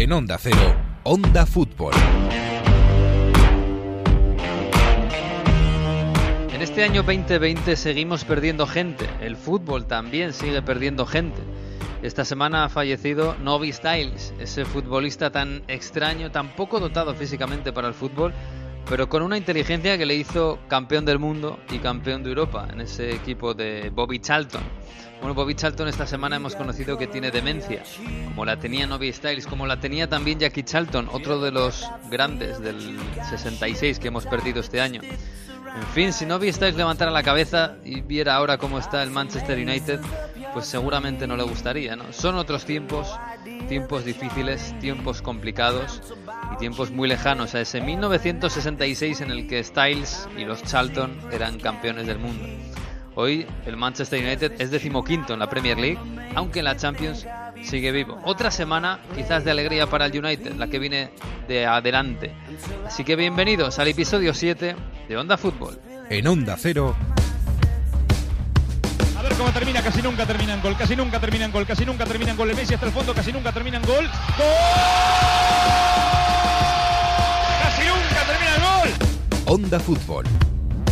En Onda Cero, Onda Fútbol. En este año 2020 seguimos perdiendo gente. El fútbol también sigue perdiendo gente. Esta semana ha fallecido Novi Styles, ese futbolista tan extraño, tan poco dotado físicamente para el fútbol, pero con una inteligencia que le hizo campeón del mundo y campeón de Europa en ese equipo de Bobby Charlton. Bueno, Bobby Charlton esta semana hemos conocido que tiene demencia, como la tenía Novi Styles, como la tenía también Jackie Charlton, otro de los grandes del 66 que hemos perdido este año. En fin, si Novi Styles levantara la cabeza y viera ahora cómo está el Manchester United, pues seguramente no le gustaría, ¿no? Son otros tiempos, tiempos difíciles, tiempos complicados y tiempos muy lejanos a ese 1966 en el que Styles y los Charlton eran campeones del mundo. Hoy el Manchester United es decimoquinto en la Premier League, aunque en la Champions sigue vivo. Otra semana quizás de alegría para el United, la que viene de adelante. Así que bienvenidos al episodio 7 de Onda Fútbol. En Onda Cero. A ver cómo termina, casi nunca termina en gol, casi nunca termina en gol, casi nunca termina en gol. El Messi hasta el fondo, casi nunca termina en gol. ¡Gol! ¡Casi nunca termina en gol! Onda Fútbol.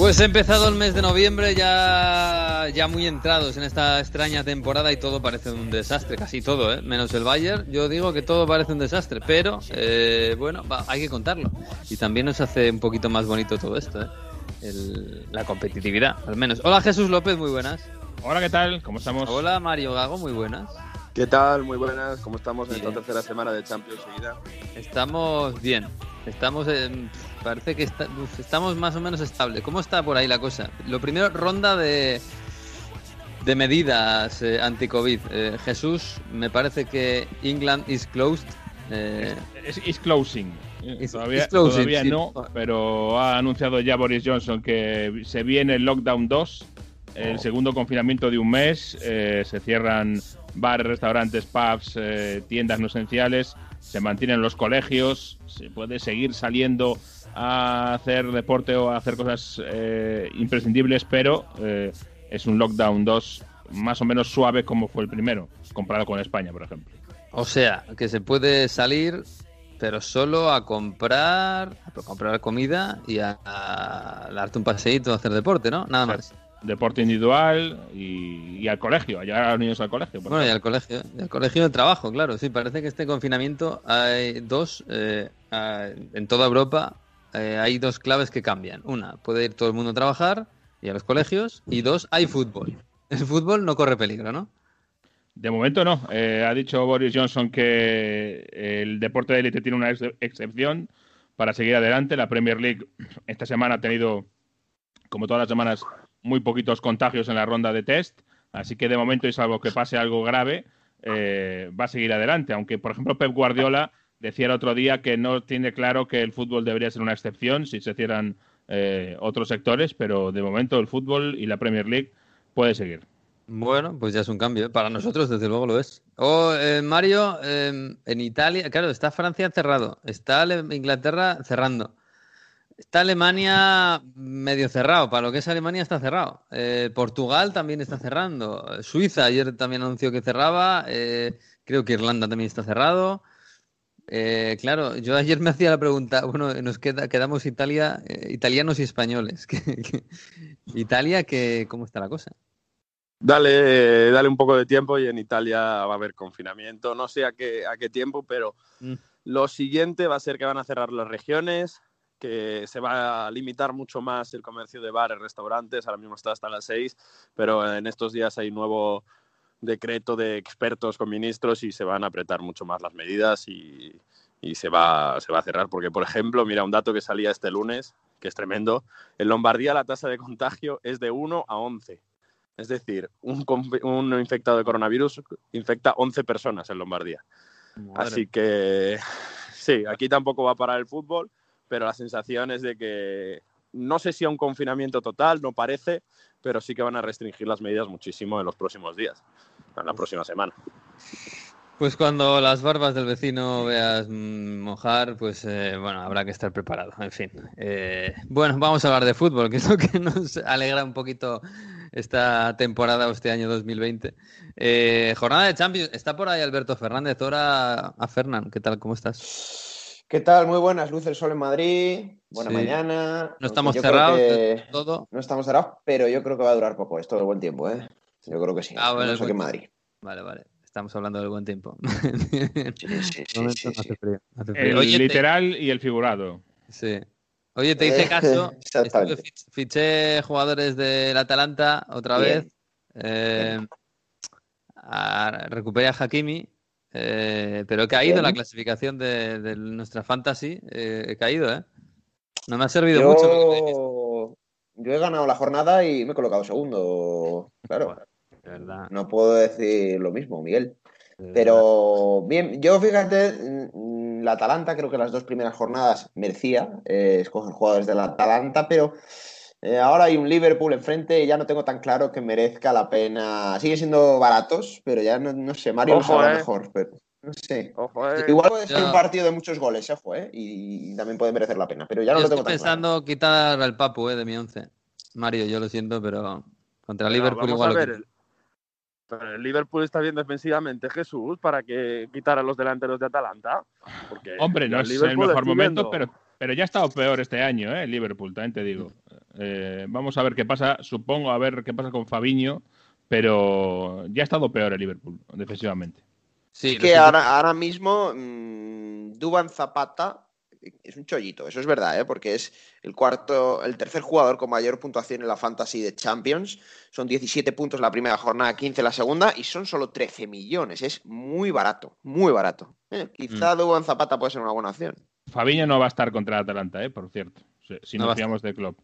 Pues ha empezado el mes de noviembre, ya, ya muy entrados en esta extraña temporada y todo parece un desastre, casi todo, ¿eh? menos el Bayern. Yo digo que todo parece un desastre, pero eh, bueno, va, hay que contarlo. Y también nos hace un poquito más bonito todo esto, ¿eh? El- la competitividad, al menos. Hola Jesús López, muy buenas. Hola, ¿qué tal? ¿Cómo estamos? Hola Mario Gago, muy buenas. ¿Qué tal? Muy buenas. ¿Cómo estamos en esta tercera semana de Champions seguida? Estamos bien, estamos, en- parece que está- estamos más o menos estables. ¿Cómo está por ahí la cosa? Lo primero, ronda de, de medidas eh, anti-COVID. Eh, Jesús, me parece que England is closed. Eh, Es is closing. Is- todavía is closing, todavía sí. no, pero ha anunciado ya Boris Johnson que se viene el lockdown 2, el Oh. segundo confinamiento de un mes. eh, se cierran bares, restaurantes, pubs, eh, tiendas no esenciales. Se mantienen los colegios. Se puede seguir saliendo a hacer deporte o a hacer cosas eh, imprescindibles, pero eh, es un lockdown 2 más o menos suave como fue el primero, comparado con España, por ejemplo. o sea, que se puede salir, pero solo a comprar, a comprar comida y a, a darte un paseíto a hacer deporte, ¿no? Nada más. Deporte individual y, y al colegio, a llevar a los niños al colegio. Bueno, y al colegio, y al colegio de trabajo, claro. Sí, parece que este confinamiento hay dos, eh, en toda Europa eh, hay dos claves que cambian. Una, puede ir todo el mundo a trabajar y a los colegios. Y dos, hay fútbol. El fútbol no corre peligro, ¿no? De momento no. Eh, ha dicho Boris Johnson que el deporte de élite tiene una ex- excepción para seguir adelante. La Premier League esta semana ha tenido, como todas las semanas, muy poquitos contagios en la ronda de test. Así que de momento, y salvo que pase algo grave, eh, va a seguir adelante. Aunque, por ejemplo, Pep Guardiola decía el otro día que no tiene claro que el fútbol debería ser una excepción si se cierran eh, otros sectores, pero de momento el fútbol y la Premier League puede seguir. Bueno, pues ya es un cambio. ¿eh? Para nosotros, desde luego, lo es. Oh, eh, Mario, eh, en Italia, claro, está Francia cerrado. Está Inglaterra cerrando. Está Alemania medio cerrado. Para lo que es Alemania está cerrado. Eh, Portugal también está cerrando. Suiza ayer también anunció que cerraba. Eh, creo que Irlanda también está cerrado. Eh, claro, yo ayer me hacía la pregunta, bueno, nos queda, quedamos Italia, eh, italianos y españoles. ¿Qué- qué- Italia, que, ¿cómo está la cosa? Dale, dale un poco de tiempo y en Italia va a haber confinamiento. No sé a qué, a qué tiempo, pero Mm. lo siguiente va a ser que van a cerrar las regiones, que se va a limitar mucho más el comercio de bares, restaurantes. Ahora mismo está hasta las seis, pero en estos días hay nuevo decreto de expertos con ministros y se van a apretar mucho más las medidas y, y se, va, se va a cerrar. Porque, por ejemplo, mira un dato que salía este lunes, que es tremendo. En Lombardía la tasa de contagio es de 1 a 11. Es decir, un, un infectado de coronavirus infecta 11 personas en Lombardía. Así que sí, aquí tampoco va a parar el fútbol, pero la sensación es de que no sé si a un confinamiento total, no parece, pero sí que van a restringir las medidas muchísimo en los próximos días, en la próxima semana. Pues cuando las barbas del vecino veas mm, mojar, pues eh, bueno, habrá que estar preparado. En fin. Eh, bueno, vamos a hablar de fútbol, que es lo que nos alegra un poquito esta temporada o este año 2020. Eh, jornada de Champions. Está por ahí Alberto Fernández. Ahora a Fernán. ¿Qué tal? ¿Cómo estás? ¿Qué tal? Muy buenas. Luz el sol en Madrid. Buena Sí. mañana. No estamos cerrados que- de todo. No estamos cerrados, pero yo creo que va a durar poco esto de buen tiempo, ¿eh? Yo creo que sí. Ah, No qué buen Madrid. Vale, vale. Estamos hablando del buen tiempo. El literal y el figurado. Sí. Oye, te hice Eh, caso. fiché jugadores del Atalanta otra Bien. vez. Eh, a- recuperé a Hakimi, eh, pero he caído en la clasificación de, de nuestra fantasy. eh, he caído, ¿eh? No me ha servido mucho. lo que me dijiste, Yo... yo he ganado la jornada y me he colocado segundo. Claro, no puedo decir lo mismo, Miguel. Pero bien, yo fíjate, mm, la Atalanta creo que las dos primeras jornadas merecía eh, escoger jugadores de la Atalanta, pero eh, ahora hay un Liverpool enfrente y ya no tengo tan claro que merezca la pena. Siguen siendo baratos, pero ya no, no sé, Mario lo Ojo, sabrá eh. mejor, pero no sé. Ojo, eh. Igual puede ser Ya. un partido de muchos goles, ojo, ¿eh? Y, también puede merecer la pena, pero ya no Yo lo tengo estoy tan claro. pensando quitar al Papu eh, de mi once. Mario, yo lo siento, pero contra Pero Liverpool vamos igual a lo ver, el, pero el Liverpool está bien defensivamente, Jesús, para que quitar a los delanteros de Atalanta. Porque Hombre, no es el mejor momento, pero, pero ya ha estado peor este año, ¿eh? El Liverpool, también te digo. Eh, vamos a ver qué pasa, supongo, a ver qué pasa con Fabiño, pero ya ha estado peor el Liverpool, defensivamente. Sí, Es que ahora, ahora mismo mm, Duban Zapata es un chollito, eso es verdad, ¿eh? porque es el cuarto, el tercer jugador con mayor puntuación en la Fantasy de Champions. Son 17 puntos la primera jornada, 15 la segunda, y son solo 13 millones. Es muy barato, muy barato. Eh, quizá Duban Zapata puede ser una buena opción. Fabiño no va a estar contra el Atalanta, ¿eh? Por cierto, si, No nos fiamos de club.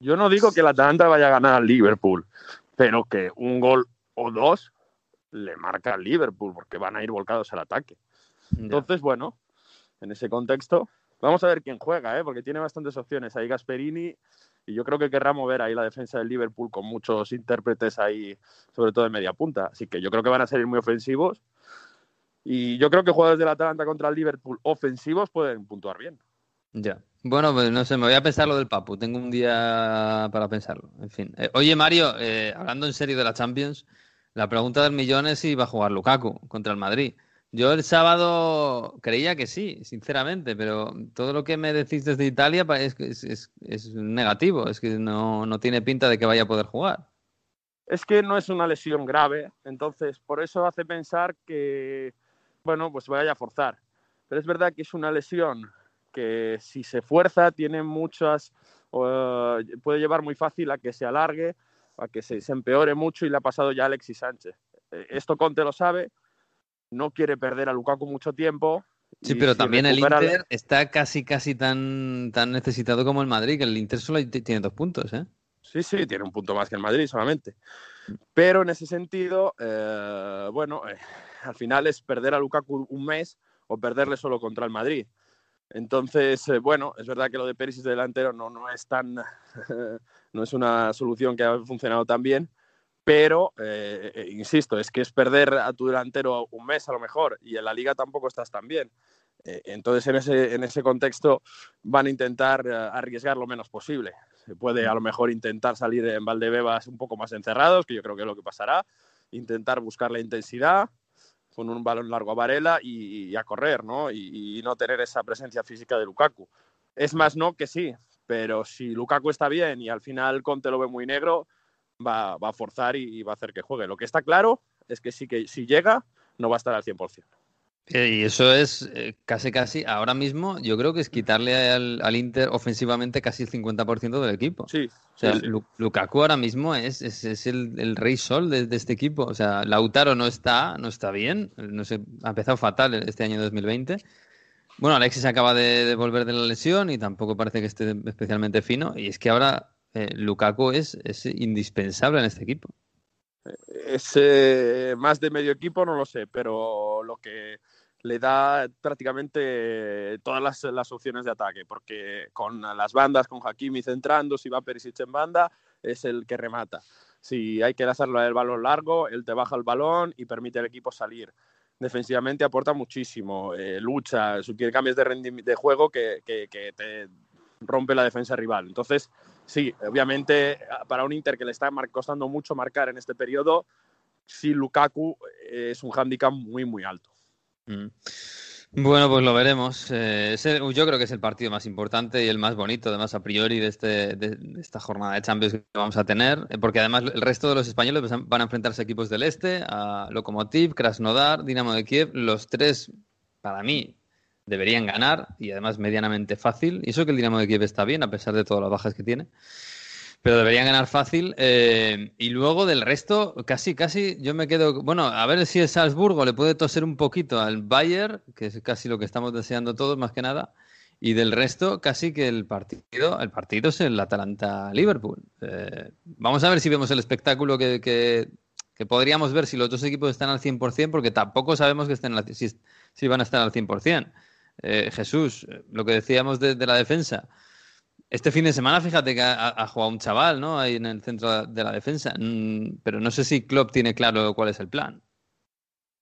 Yo no digo que el Atalanta vaya a ganar al Liverpool, pero que un gol o dos le marca al Liverpool, porque van a ir volcados al ataque. Entonces, bueno, en ese contexto, vamos a ver quién juega, ¿eh? porque tiene bastantes opciones. Ahí Gasperini, y yo creo que querrá mover ahí la defensa del Liverpool con muchos intérpretes ahí, sobre todo de media punta. Así que yo creo que van a ser muy ofensivos. Y yo creo que jugadores del Atalanta contra el Liverpool ofensivos pueden puntuar bien. Ya. Bueno, pues no sé, me voy a pensar lo del Papu. Tengo un día para pensarlo. En fin. Eh, oye, Mario, eh, hablando en serio de la Champions, la pregunta del millón es si va a jugar Lukaku contra el Madrid. Yo el sábado creía que sí, sinceramente, pero todo lo que me decís desde Italia es, es, es- es negativo. Es que no, no tiene pinta de que vaya a poder jugar. Es que no es una lesión grave, entonces por eso hace pensar que, bueno, pues vaya a forzar. Pero es verdad que es una lesión que si se fuerza tiene muchas, puede llevar muy fácil a que se alargue, a que se, se empeore mucho y le ha pasado ya a Alexis Sánchez. Eh, esto Conte lo sabe, no quiere perder a Lukaku mucho tiempo. Sí, pero si también el Inter está casi, casi tan, tan necesitado como el Madrid, que el Inter solo tiene dos puntos, ¿eh? Sí, sí, tiene un punto más que el Madrid solamente. Pero en ese sentido, eh, bueno, eh, al final es perder a Lukaku un mes o perderle solo contra el Madrid. Entonces, eh, bueno, es verdad que lo de Perisic de delantero no, no es tan, no es una solución que ha funcionado tan bien, pero eh, eh, insisto, es que es perder a tu delantero un mes a lo mejor y en la liga tampoco estás tan bien. Entonces, en ese, en ese contexto van a intentar arriesgar lo menos posible. Se puede a lo mejor intentar salir en Valdebebas un poco más encerrados, que yo creo que es lo que pasará, intentar buscar la intensidad con un balón largo a Varela y, a correr, ¿no? Y, no tener esa presencia física de Lukaku. Es más no que sí, pero si Lukaku está bien y al final Conte lo ve muy negro, va, va a forzar y, y va a hacer que juegue. Lo que está claro es que sí que si llega, no va a estar al 100%. Eh, Y eso es eh, casi, casi, ahora mismo, yo creo que es quitarle al, al Inter ofensivamente casi el 50% del equipo. Sí, O sea, sí, sí. Lu- Lukaku ahora mismo es, es, es el, el rey sol de, de este equipo. O sea, Lautaro no está, no está bien. No sé, ha empezado fatal este año 2020. Bueno, Alexis acaba de, de volver de la lesión y tampoco parece que esté especialmente fino. Y es que ahora eh, Lukaku es, es indispensable en este equipo. Es eh, más de medio equipo, no lo sé, pero lo que le da prácticamente todas las, opciones de ataque, porque con las bandas, con Hakimi centrando, si va Perisic en banda, es el que remata. Si hay que lanzarlo el balón largo, él te baja el balón y permite al equipo salir. Defensivamente aporta muchísimo, eh, lucha, tiene cambios de, juego que, que, que te rompe la defensa rival. Entonces, sí, obviamente para un Inter que le está costando mucho marcar en este periodo, sí Lukaku eh, es un hándicap muy, muy alto. Mm. Bueno, pues lo veremos. Eh, yo creo que es el partido más importante y el más bonito, además, a priori, de, este, de, esta jornada de Champions que vamos a tener, eh, porque además el resto de los españoles van a enfrentarse a equipos del Este, a Lokomotiv, Krasnodar, Dinamo de Kiev. Los tres, para mí, deberían ganar y además medianamente fácil. Y eso que el Dinamo de Kiev está bien, a pesar de todas las bajas que tiene pero deberían ganar fácil. Eh, y luego del resto, casi, casi, yo me quedo. Bueno, a ver si el Salzburgo le puede toser un poquito al Bayern, que es casi lo que estamos deseando todos, más que nada. Y del resto, casi que el partido, el partido es el Atalanta-Liverpool. Eh, vamos a ver si vemos el espectáculo que, que, podríamos ver si los dos equipos están al 100%, porque tampoco sabemos que estén si, si, van a estar al 100%. Eh, Jesús, lo que decíamos de la defensa. Este fin de semana, fíjate que ha, jugado un chaval, ¿no? Ahí en el centro de la defensa. Mm, pero no sé si Klopp tiene claro cuál es el plan.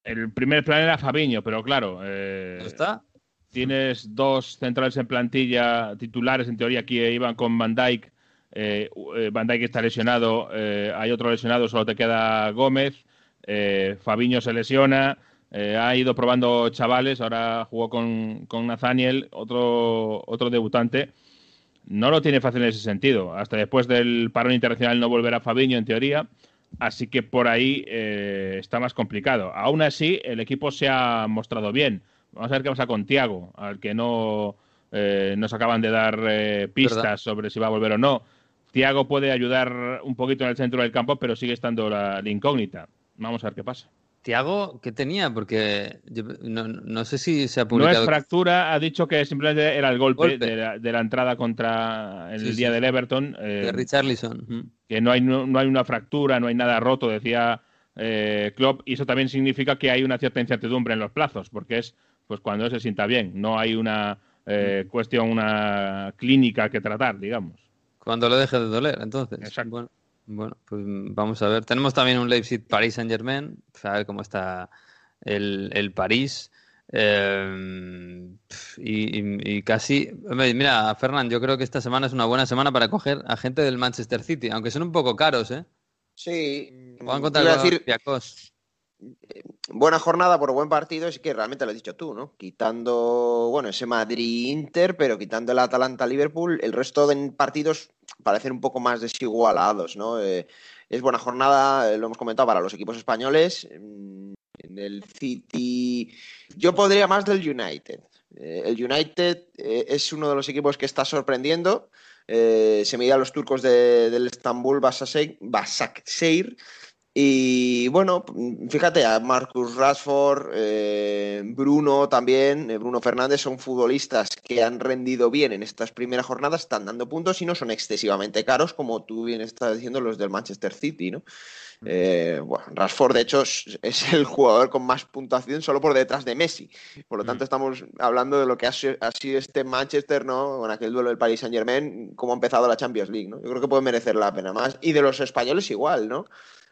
El primer plan era Fabiño, pero claro. Eh, está? Tienes dos centrales en plantilla titulares, en teoría aquí iban con Van Dijk. Eh, eh, Van Dijk está lesionado, hay otro lesionado, solo te queda Gómez. Fabiño se lesiona. ha ido probando chavales, ahora jugó con, con Nathaniel, otro, otro debutante no lo tiene fácil en ese sentido. Hasta después del parón internacional no volverá Fabiño, en teoría. Así que por ahí eh, está más complicado. Aún así, el equipo se ha mostrado bien. Vamos a ver qué pasa con Tiago, al que no eh, nos acaban de dar eh, pistas sobre si va a volver o no. Tiago puede ayudar un poquito en el centro del campo, pero sigue estando la incógnita. Vamos a ver qué pasa. Tiago, ¿qué tenía? Porque no, sé si se ha publicado. No es fractura, ha dicho que simplemente era el golpe, De, la, entrada contra el día del Everton. de eh, Richarlison. Que no hay, no, hay una fractura, no hay nada roto, decía eh, Klopp, y eso también significa que hay una cierta incertidumbre en los plazos, porque es pues cuando se sienta bien, no hay una eh, cuestión, una clínica que tratar, digamos. Cuando lo deje de doler, entonces. Exacto. Bueno, pues vamos a ver. Tenemos también un Leipzig París Saint Germain, a ver cómo está el, el París. Eh, y, casi, mira, Fernán, yo creo que esta semana es una buena semana para coger a gente del Manchester City, aunque son un poco caros, ¿eh? Sí. Van a encontrar decir, buena jornada por buen partido, es que realmente lo has dicho tú, ¿no? Quitando, bueno, ese Madrid-Inter, pero quitando el Atalanta-Liverpool, el resto de partidos parecen un poco más desigualados, ¿no? Eh, es buena jornada, eh, lo hemos comentado, para los equipos españoles. Mm, en el City, yo podría más del United. Eh, el United es uno de los equipos que está sorprendiendo. se mide a los turcos del Estambul Basaksehir y bueno, fíjate, a Marcus Rashford, eh, Bruno también, eh, Bruno Fernández son futbolistas que han rendido bien en estas primeras jornadas, están dando puntos y no son excesivamente caros, como tú bien estás diciendo los del Manchester City, ¿no? Eh, bueno, Rashford, de hecho, es el jugador con más puntuación solo por detrás de Messi. Por lo tanto, estamos hablando de lo que ha sido, este Manchester, ¿no? Con aquel duelo del Paris Saint Germain, cómo ha empezado la Champions League, ¿no? Yo creo que puede merecer la pena más. Y de los españoles igual, ¿no?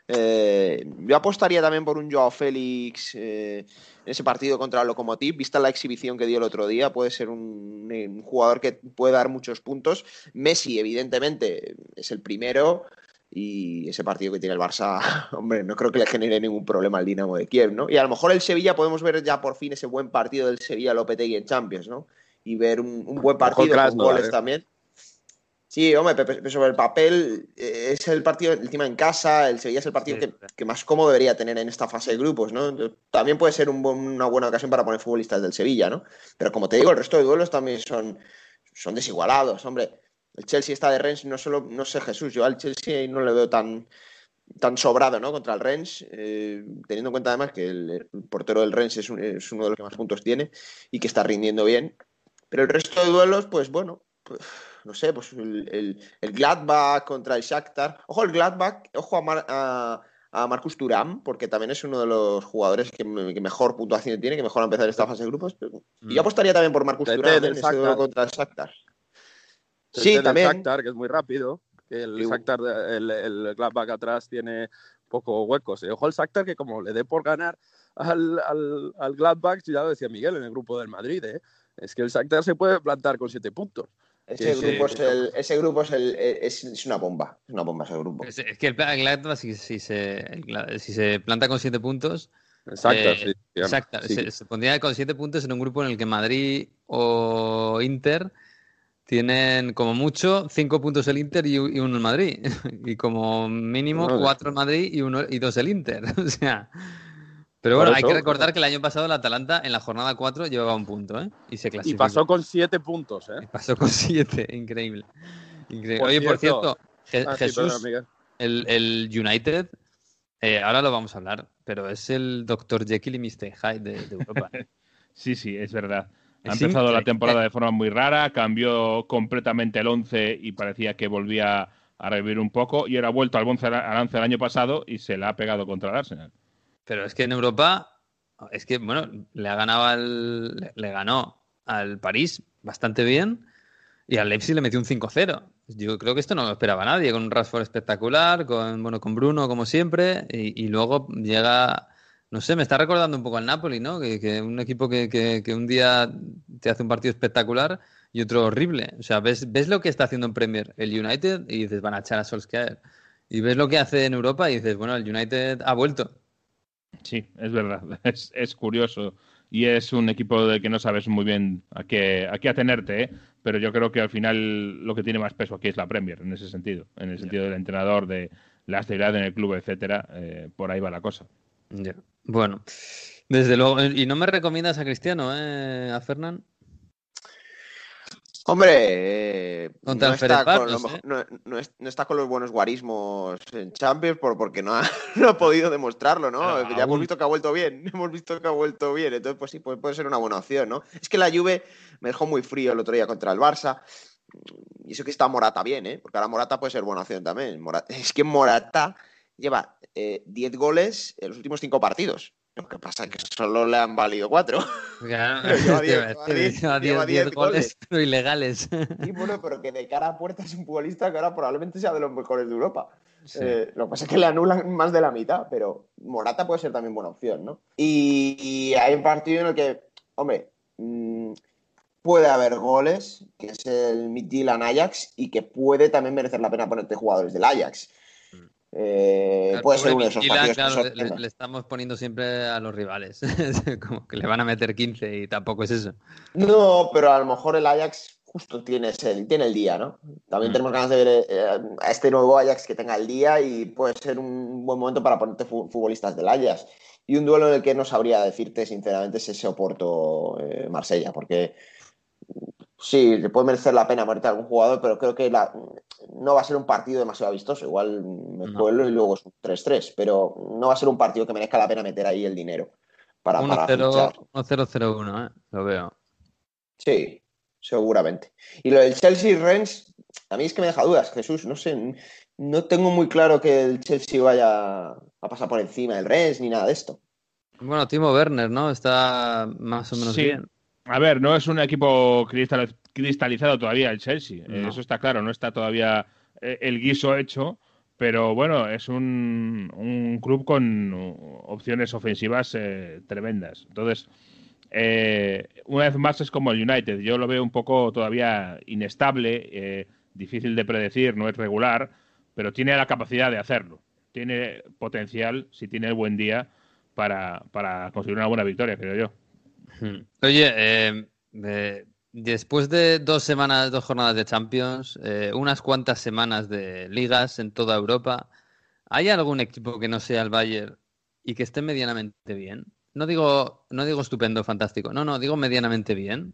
Eh, yo apostaría también por un Joao Félix eh, en ese partido contra el Lokomotiv, vista la exhibición que dio el otro día, puede ser un, jugador que puede dar muchos puntos. Messi, evidentemente, es el primero y ese partido que tiene el Barça, hombre, no creo que le genere ningún problema al Dinamo de Kiev, ¿no? Y a lo mejor el Sevilla podemos ver ya por fin ese buen partido del Sevilla Lopetegui en Champions, ¿no? Y ver un, buen partido con goles también. Sí, hombre, sobre el papel eh, es el partido encima en casa, el Sevilla es el partido que, más cómodo debería tener en esta fase de grupos, ¿no? También puede ser una buena ocasión para poner futbolistas del Sevilla, ¿no? Pero como te digo, el resto de duelos también son, son desigualados, hombre. El Chelsea está de Rennes, no solo, no sé Jesús, yo al Chelsea no le veo tan, tan sobrado, ¿no? Contra el Rennes, eh, teniendo en cuenta además que el, portero del Rennes es, es, uno de los que más puntos tiene y que está rindiendo bien. Pero el resto de duelos, pues bueno, pues no sé, pues el, el, Gladbach contra el Shakhtar. Ojo el Gladbach, ojo a, a Marcus Turam, porque también es uno de los jugadores que, que mejor puntuación tiene, que mejor ha empezado esta fase de grupos. Y yo apostaría también por Marcus Turam del en ese Shakhtar. duelo contra el Shakhtar. El Sí, también. Shakhtar, que es muy rápido. El Shakhtar, el, el Gladbach atrás tiene poco huecos. Y ojo el Shakhtar que como le dé por ganar al, al, al Gladbach, ya lo decía Miguel en el grupo del Madrid, ¿eh? es que el Shakhtar se puede plantar con siete puntos. Ese Sí, grupo, sí. es, el, ese grupo es, el, es, es una bomba. Es una bomba ese grupo. Es, es que el Gladbach, si, si se, el si se planta con siete puntos, El Shakhtar, Eh, sí. exacto, sí. se, se pondría con siete puntos en un grupo en el que Madrid o Inter tienen como mucho cinco puntos el Inter y, y uno el Madrid. Y como mínimo Vale. cuatro el Madrid y uno y dos el Inter. O sea. Pero Por bueno, hay que recordar que el año pasado el Atalanta en la jornada 4 llevaba un punto, ¿eh? Y se Y clasificó. pasó con siete puntos, ¿eh? Y pasó con siete, increíble. Increíble. Por Oye, por cierto- cierto, Je- Ah, Jesús, el, el United, eh, ahora lo vamos a hablar, pero es el Dr. Jekyll y Mr. Hyde de, de Europa. Sí, sí, es verdad. Ha Es empezado la temporada de forma muy rara, cambió completamente el 11 y parecía que volvía a revivir un poco y ahora ha vuelto al 11 al 11 el año pasado y se la ha pegado contra el Arsenal. Pero es que en Europa, es que, bueno, le ha ganado al, le, ganó al París bastante bien y al Leipzig le metió un 5-0. Yo creo que esto no lo esperaba nadie, con un Rashford espectacular, con, bueno, con Bruno como siempre, y, y luego llega, no sé, me está recordando un poco al Napoli, ¿no? Que, que un equipo que, que- que un día te hace un partido espectacular y otro horrible. O sea, ves, ves lo que está haciendo en Premier el United y dices, van a echar a Solskjaer. Y ves lo que hace en Europa y dices, bueno, el United ha vuelto. Sí, es verdad. Es, es curioso. Y es un equipo del que no sabes muy bien a qué, a qué atenerte, ¿eh? pero yo creo que al final lo que tiene más peso aquí es la Premier, en ese sentido. En el sentido del entrenador, de la estabilidad en el club, etcétera. eh, por ahí va la cosa. Ya. Bueno, desde luego. ¿Y no me recomiendas a Cristiano, eh, a Fernán? Hombre, eh, no, está con Ferencváros, lo mejor- ¿eh? no- no es- no está con los buenos guarismos en Champions por, porque no ha, no ha podido demostrarlo, ¿no? Pero ya hemos visto que ha vuelto bien, hemos visto que ha vuelto bien, entonces pues sí, puede, puede ser una buena opción, ¿no? Es que la Juve me dejó muy frío el otro día contra el Barça, y eso que está Morata bien, ¿eh? Porque ahora Morata puede ser buena opción también. Es que Morata lleva eh, 10 goles en los últimos 5 partidos. Lo que pasa es que solo le han valido 4. Claro, Pero lleva te diez- iba a lleva decir, diez- lleva lleva 10 diez goles, goles. pero ilegales. Y bueno, pero que de cara a puerta es un futbolista que ahora probablemente sea de los mejores de Europa. Sí. Eh, lo que pasa es que le anulan más de la mitad, pero Morata puede ser también buena opción, ¿no? Y, y hay un partido en el que, hombre, mm, puede haber goles, que es el Midtjylland Ajax, y que puede también merecer la pena ponerte jugadores del Ajax. Eh, puede ser uno de esos partidos que le, estamos poniendo siempre a los rivales. Como que le van a meter 15 y tampoco es eso. No, pero a lo mejor el Ajax justo tiene, ese- tiene el día, ¿no? También Mm. tenemos ganas de ver eh, a este nuevo Ajax que tenga el día y puede ser un buen momento para ponerte fu- futbolistas del Ajax. Y un duelo en el que no sabría decirte, sinceramente, es ese Oporto-Marsella, porque sí, le puede merecer la pena ponerte a algún jugador, pero creo que la- no va a ser un partido demasiado vistoso. Igual me No. cuelo y luego es un 3-3, pero no va a ser un partido que merezca la pena meter ahí el dinero para, para fichar. 1-0-0-1, ¿eh? lo veo. Sí, seguramente. Y lo del Chelsea Rennes, a mí es que me deja dudas, Jesús. No sé, no tengo muy claro que el Chelsea vaya a pasar por encima del Rennes ni nada de esto. Bueno, Timo Werner, ¿no? Está más o menos Sí. bien. A ver, no es un equipo cristal- cristalizado todavía el Chelsea, eh, No. eso está claro, no está todavía eh, el guiso hecho, pero bueno, es un, un club con opciones ofensivas eh, tremendas. Entonces, eh, una vez más es como el United, yo lo veo un poco todavía inestable, eh, difícil de predecir, no es regular, pero tiene la capacidad de hacerlo, tiene potencial, si tiene el buen día, para, para conseguir una buena victoria, creo yo. Oye, eh, eh, después de dos semanas, dos jornadas de Champions, eh, unas cuantas semanas de ligas en toda Europa, ¿hay algún equipo que no sea el Bayern y que esté medianamente bien? No digo, no digo estupendo, fantástico, no, no, digo medianamente bien.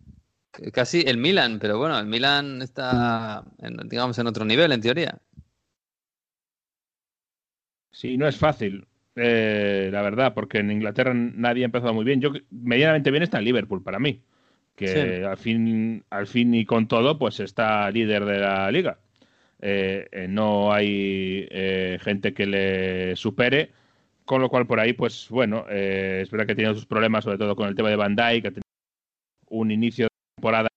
Casi el Milan, pero bueno, el Milan está, digamos, en otro nivel, en teoría. Sí, no es fácil, eh, la verdad, porque en Inglaterra nadie ha empezado muy bien. Yo medianamente bien está en Liverpool para mí, que Sí. al fin, al fin y con todo, pues está líder de la liga. Eh, eh, no hay eh, gente que le supere Con lo cual, por ahí, pues bueno, eh, es verdad que tenido sus problemas, sobre todo con el tema de Van Dijk, ha tenido un inicio de temporada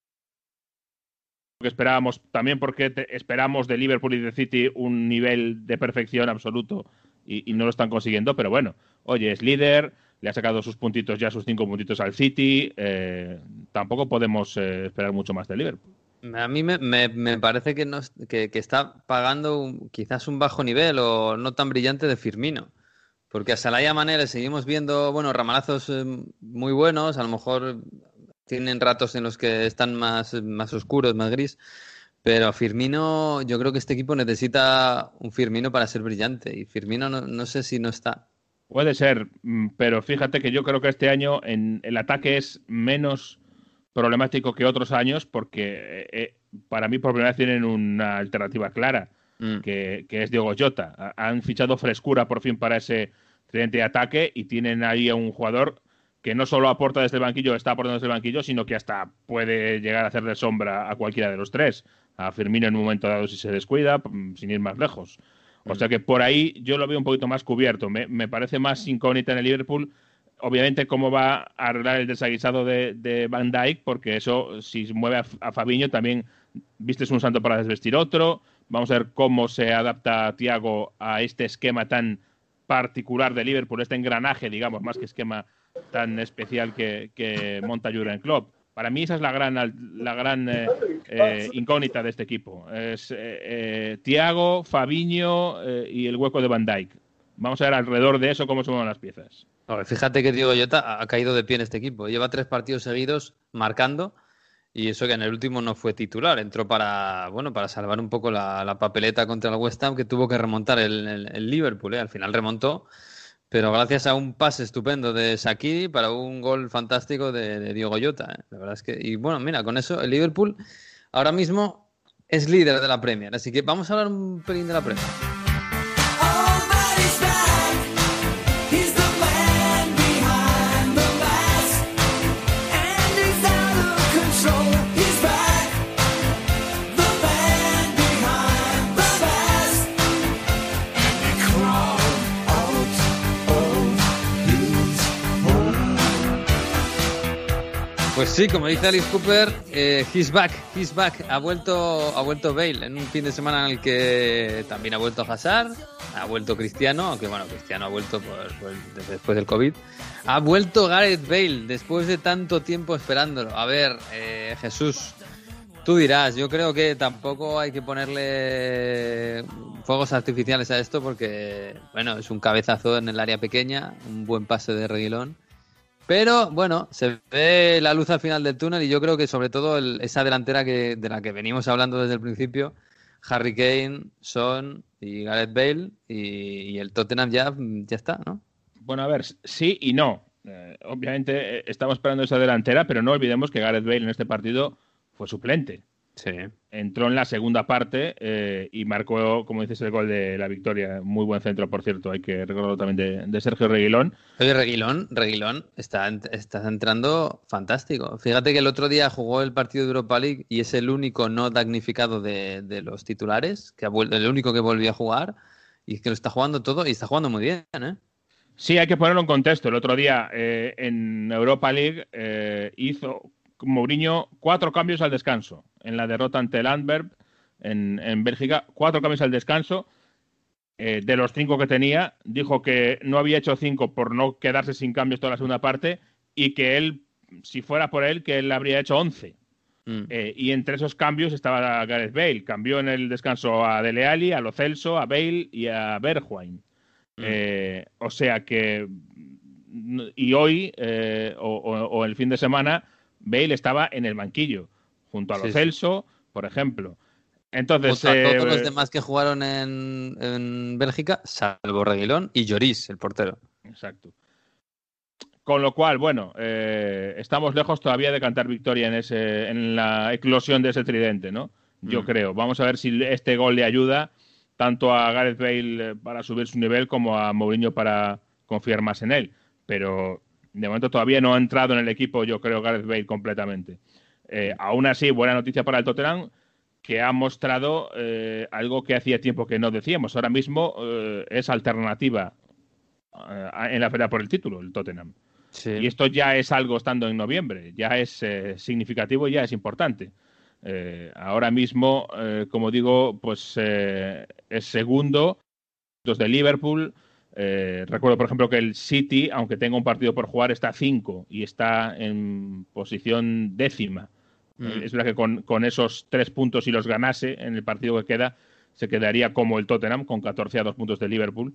que esperábamos, también porque te- esperamos de Liverpool y de City un nivel de perfección absoluto y, y no lo están consiguiendo, pero bueno, oye, es líder, le ha sacado sus puntitos ya, sus cinco puntitos al City, eh, tampoco podemos eh, esperar mucho más de Liverpool. A mí me, me- me parece que, no, que, que está pagando un- quizás un bajo nivel o no tan brillante de Firmino. Porque a Salah y a Mané le seguimos viendo, bueno, ramalazos eh, muy buenos, a lo mejor tienen ratos en los que están más, más oscuros, más gris, pero Firmino, yo creo que este equipo necesita un Firmino para ser brillante y Firmino no, no sé si no está. Puede ser, mm, pero fíjate que yo creo que este año en, el ataque es menos problemático que otros años porque eh, eh, para mí por primera vez tienen una alternativa clara, Mm. que, que es Diego Jota. Ha- Han fichado frescura por fin para ese tridente de ataque y tienen ahí a un jugador que no solo aporta desde el banquillo, está aportando desde el banquillo, sino que hasta puede llegar a hacerle sombra a cualquiera de los tres. A Firmino en un momento dado si se descuida, mm, sin ir más lejos. O sea que por ahí yo lo veo un poquito más cubierto. Me, me parece más incógnita en el Liverpool. Obviamente, cómo va a arreglar el desaguisado de, de Van Dyke, porque eso, si mueve a, a Fabiño, también vistes un santo para desvestir otro. Vamos a ver cómo se adapta Tiago a este esquema tan particular de Liverpool, este engranaje, digamos, más que esquema tan especial que, que monta Jurgen Klopp. Para mí esa es la gran, la gran eh, eh, incógnita de este equipo. Es eh, eh, Thiago, Fabiño y el hueco de Van Dijk. Vamos a ver alrededor de eso cómo se mueven las piezas. Fíjate que Diego Jota ha- caído de pie en este equipo. Lleva tres partidos seguidos marcando y eso que en el último no fue titular. Entró para, bueno, para salvar un poco la, la papeleta contra el West Ham que tuvo que remontar el, el- Liverpool. Al final remontó, pero gracias a un pase estupendo de Shaqiri para un gol fantástico de, Diego Jota. ¿eh? La verdad es que, y bueno, mira, con eso el Liverpool ahora mismo es líder de la Premier. Así que vamos a hablar un pelín de la Premier. Pues sí, como dice Alice Cooper, eh, he's back, he's back. Ha vuelto, ha vuelto Bale en un fin de semana en el que también ha vuelto Hazard, ha vuelto Cristiano, aunque bueno, Cristiano ha vuelto después del COVID. Ha vuelto Gareth Bale después de tanto tiempo esperándolo. A ver, eh, Jesús, tú dirás, yo creo que tampoco hay que ponerle fuegos artificiales a esto porque, bueno, es un cabezazo en el área pequeña, un buen pase de Reguilón. Pero bueno, se ve la luz al final del túnel y yo creo que sobre todo el- esa delantera que, de la que venimos hablando desde el principio, Harry Kane, Son y Gareth Bale y, el Tottenham ya, ya está, ¿no? Bueno, a ver, sí y no. Eh, obviamente eh, estamos esperando esa delantera, pero no olvidemos que Gareth Bale en este partido fue suplente. Sí. Entró en la segunda parte eh, y marcó, como dices, el gol de la victoria. Muy buen centro, por cierto, hay que recordarlo también de, de Sergio Reguilón. Oye, Reguilón, Reguilón está, está entrando fantástico. Fíjate que el otro día jugó el partido de Europa League y es el único no damnificado de, de los titulares, que ha vuelto, el único que volvió a jugar y que lo está jugando todo y está jugando muy bien, ¿eh? Sí, hay que ponerlo en contexto. El otro día eh, en Europa League eh, hizo Mourinho cuatro cambios al descanso. En la derrota ante el Antwerp en, en Bélgica, cuatro cambios al descanso. Eh, de los cinco que tenía, dijo que no había hecho cinco por no quedarse sin cambios toda la segunda parte y que él, si fuera por él, que él habría hecho once. Mm. Eh, y entre esos cambios estaba Gareth Bale. Cambió en el descanso a Dele Alli, a Lo Celso, a Bale y a Bergwijn. Eh, o sea que. mm, Y hoy, o, o- o el fin de semana, Bale estaba en el banquillo, junto a Lo Sí, sí. Celso, por ejemplo. Entonces. A eh, todos los demás que jugaron en, en Bélgica, salvo Reguilón y Lloris, el portero. Exacto. Con lo cual, bueno, eh, estamos lejos todavía de cantar victoria en, ese, en la eclosión de ese tridente, ¿no? Yo Mm. creo. Vamos a ver si este gol le ayuda tanto a Gareth Bale eh, para subir su nivel como a Mourinho para confiar más en él. Pero de momento todavía no ha entrado en el equipo, yo creo, Gareth Bale completamente. Eh, aún así, buena noticia para el Tottenham, que ha mostrado eh, algo que hacía tiempo que no decíamos. Ahora mismo eh, es alternativa en la pelea por el título, el Tottenham. Sí. Y esto ya es algo estando en noviembre, ya es significativo, ya es importante. Ahora mismo, como digo, pues es segundo, dos de Liverpool. Eh, recuerdo, por ejemplo, que el City, aunque tenga un partido por jugar, está a cinco y está en posición décima. Mm. Es verdad que con, con esos tres puntos, si los ganase en el partido que queda, se quedaría como el Tottenham, con 14 a dos puntos de Liverpool.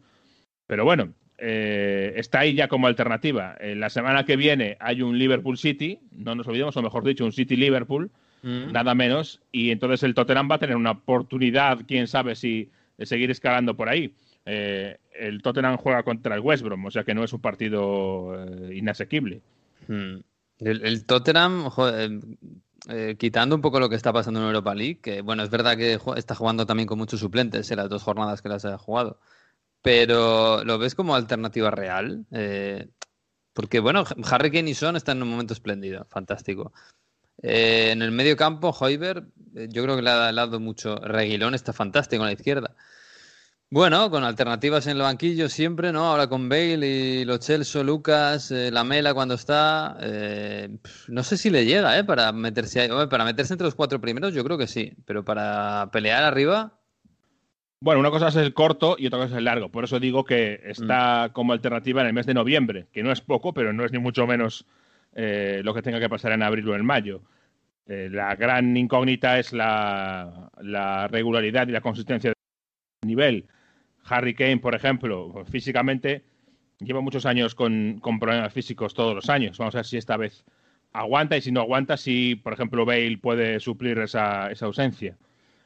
Pero bueno, eh, está ahí ya como alternativa. Eh, la semana que viene hay un Liverpool City, no nos olvidemos, o mejor dicho, un City Liverpool, Mm. nada menos, y entonces el Tottenham va a tener una oportunidad, quién sabe si de seguir escalando por ahí. Eh, el Tottenham juega contra el West Brom, o sea que no es un partido eh, inasequible. Mm. El, Tottenham, eh, quitando un poco lo que está pasando en Europa League, que bueno, es verdad que está jugando también con muchos suplentes en las dos jornadas que las ha jugado, pero ¿lo ves como alternativa real? Porque bueno, Harry Kane y Son están en un momento espléndido, fantástico. En el medio campo, Hoiberg, yo creo que le ha dado mucho. Reguilón está fantástico a la izquierda. Bueno, con alternativas en el banquillo siempre, ¿no? Ahora con Bale y Lo Celso, Lucas, eh, Lamela cuando está. eh, no sé si le llega, ¿eh? Para meterse ahí. Para meterse entre los cuatro primeros, yo creo que sí. Pero para pelear arriba, Bueno, una cosa es el corto y otra cosa es el largo. Por eso digo que está como alternativa en el mes de noviembre, que no es poco, pero no es ni mucho menos eh, lo que tenga que pasar en abril o en mayo. Eh, la gran incógnita es la, la regularidad y la consistencia del nivel. Harry Kane, por ejemplo, físicamente lleva muchos años con, con problemas físicos todos los años. Vamos a ver si esta vez aguanta y si no aguanta, si, por ejemplo, Bale puede suplir esa, esa ausencia.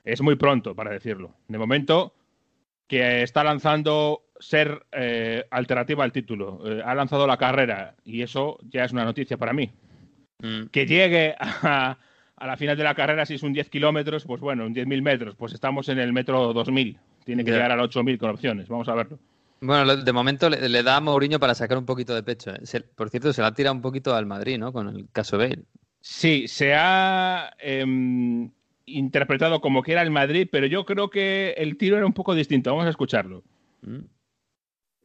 Es muy pronto para decirlo. De momento, que está lanzando ser eh, alternativa al título. Eh, ha lanzado la carrera y eso ya es una noticia para mí. mm, Que llegue a, a la final de la carrera, si es un 10 kilómetros, pues bueno, un 10.000 metros, pues estamos en el metro 2000. Tiene que Ya. llegar al 8.000 con opciones. Vamos a verlo. Bueno, de momento le, le da a Mourinho para sacar un poquito de pecho. ¿eh? Se- por cierto, se la ha tirado un poquito al Madrid, ¿no? Con el caso Bale. Sí, se ha em, interpretado como que era el Madrid, pero yo creo que el tiro era un poco distinto. Vamos a escucharlo. Mm.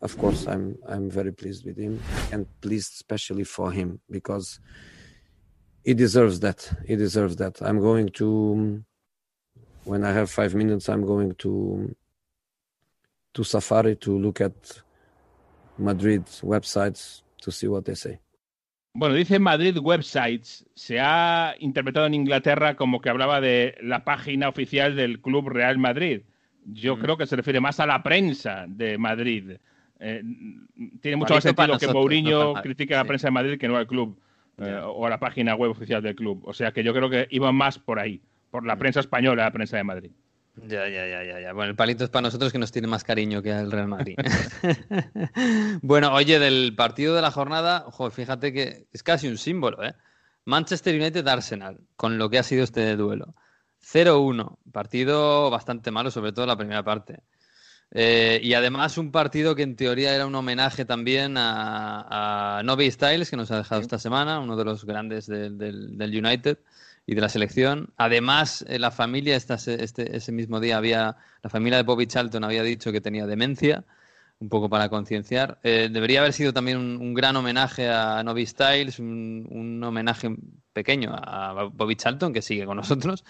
of course i'm i'm very pleased with him and pleased especially for him because he deserves that he deserves that i'm going to when i have five minutes i'm going to to safari to look at madrid websites to see what they say Bueno, dice Madrid Websites. Se ha interpretado en Inglaterra como que hablaba de la página oficial del Club Real Madrid. Yo creo que se refiere más a la prensa de Madrid. Eh, tiene mucho más sentido que nosotros, Mourinho no para- critique a la sí. prensa de Madrid que no al club eh, o a la página web oficial del club. O sea que yo creo que iban más por ahí, por la prensa española, la prensa de Madrid. Ya, ya, ya, ya, ya. Bueno, el palito es para nosotros que nos tiene más cariño que al Real Madrid. bueno, oye, del partido de la jornada, ojo, fíjate que es casi un símbolo, ¿eh? Manchester United-Arsenal, con lo que ha sido este duelo. 0-1, partido bastante malo, sobre todo la primera parte. Eh, y además un partido que en teoría era un homenaje también a, a Novi Styles, que nos ha dejado esta semana, uno de los grandes del- del- del United y de la selección. Además, eh, la familia, este, ese mismo día había, la familia de Bobby Charlton había dicho que tenía demencia, un poco para concienciar. Eh, debería haber sido también un, gran homenaje a Novi Styles, un, un homenaje pequeño a Bobby Charlton, que sigue con nosotros.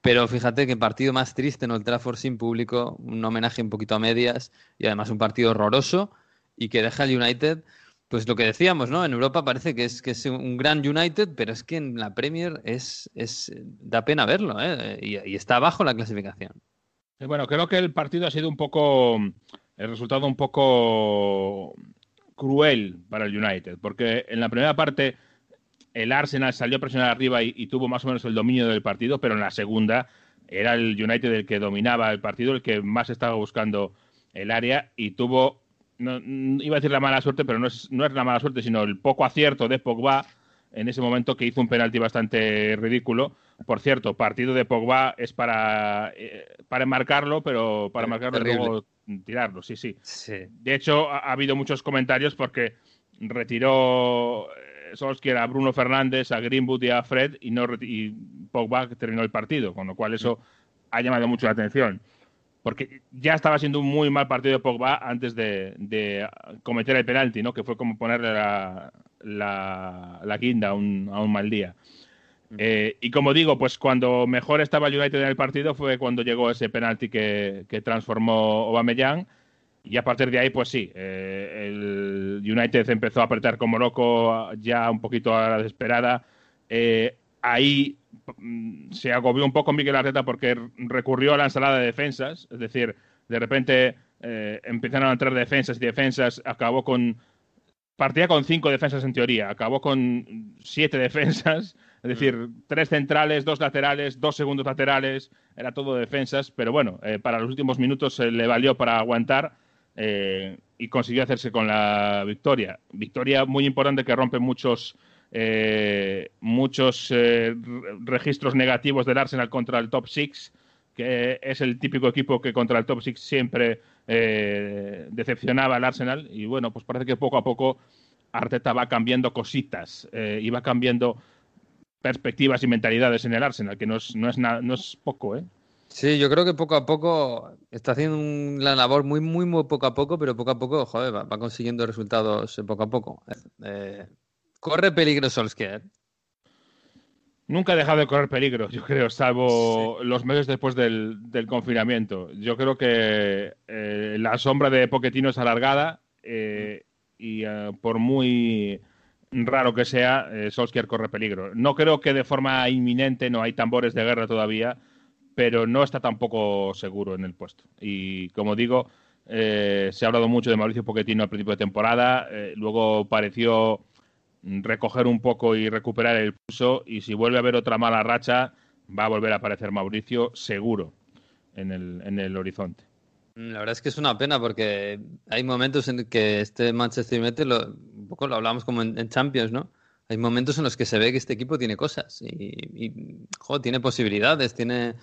Pero fíjate que partido más triste en Old Trafford sin público, un homenaje un poquito a medias y además un partido horroroso y que deja al United pues lo que decíamos, ¿no? En Europa parece que es, que es un gran United, pero es que en la Premier es, es da pena verlo, ¿eh? Y, está abajo la clasificación. Bueno, creo que el partido ha sido un poco, el resultado un poco cruel para el United, porque en la primera parte el Arsenal salió a presionar arriba y tuvo más o menos el dominio del partido, pero en la segunda era el United el que dominaba el partido, el que más estaba buscando el área y tuvo, no, mm, iba a decir la mala suerte, pero no es, no es la mala suerte, sino el poco acierto de Pogba en ese momento que hizo un penalti bastante ridículo. Por cierto, partido de Pogba es para, eh, para enmarcarlo, pero para marcarlo y luego tirarlo, sí, sí. Sí. De hecho, ha, ha habido muchos comentarios porque retiró eh, Solskjaer a Bruno Fernández, a Greenwood y a Fred y, no y Pogba terminó el partido, con lo cual eso ha llamado mucho la atención. Porque ya estaba siendo un muy mal partido de Pogba antes de, de cometer el penalti, ¿no? Que fue como ponerle la, la, la guinda a un, a un mal día. Eh, y como digo, pues cuando mejor estaba el United en el partido fue cuando llegó ese penalti que, que transformó Aubameyang y a partir de ahí, pues sí, eh, el United empezó a apretar como loco, ya un poquito a la desesperada. Eh, ahí mm, se agobió un poco Miguel Arteta porque recurrió a la ensalada de defensas, es decir, de repente eh, empezaron a entrar defensas y defensas, acabó con partía con cinco defensas en teoría, acabó con siete defensas, es decir, tres centrales, dos laterales, dos segundos laterales, era todo defensas, pero bueno, eh, para los últimos minutos le valió para aguantar eh, y consiguió hacerse con la victoria. Victoria muy importante que rompe muchos eh, muchos eh, re- registros negativos del Arsenal contra el top six, que es el típico equipo que contra el top six siempre eh, decepcionaba al Arsenal. Y bueno, pues parece que poco a poco Arteta va cambiando cositas y va cambiando perspectivas y mentalidades en el Arsenal, que no es, no es, no es poco, ¿eh? Sí, yo creo que poco a poco está haciendo un- la labor muy, muy, muy poco a poco, pero poco a poco, joder, va, consiguiendo resultados poco a poco. Corre peligro Solskjaer. Nunca ha dejado de correr peligro, yo creo, salvo los meses después del, del confinamiento. Yo creo que eh, la sombra de Pochettino es alargada eh, y eh, por muy raro que sea, Solskjaer corre peligro. No creo que de forma inminente, no hay tambores de guerra todavía, pero no está tampoco seguro en el puesto. Y como digo, se ha hablado mucho de Mauricio Pochettino al principio de temporada, luego pareció recoger un poco y recuperar el pulso y si vuelve a haber otra mala racha va a volver a aparecer Mauricio seguro en el, en el horizonte. La verdad es que es una pena porque hay momentos en que este Manchester United, lo, un poco lo hablamos como en, en Champions, ¿no? Hay momentos en los que se ve que este equipo tiene cosas y, y, jo, tiene posibilidades, tiene,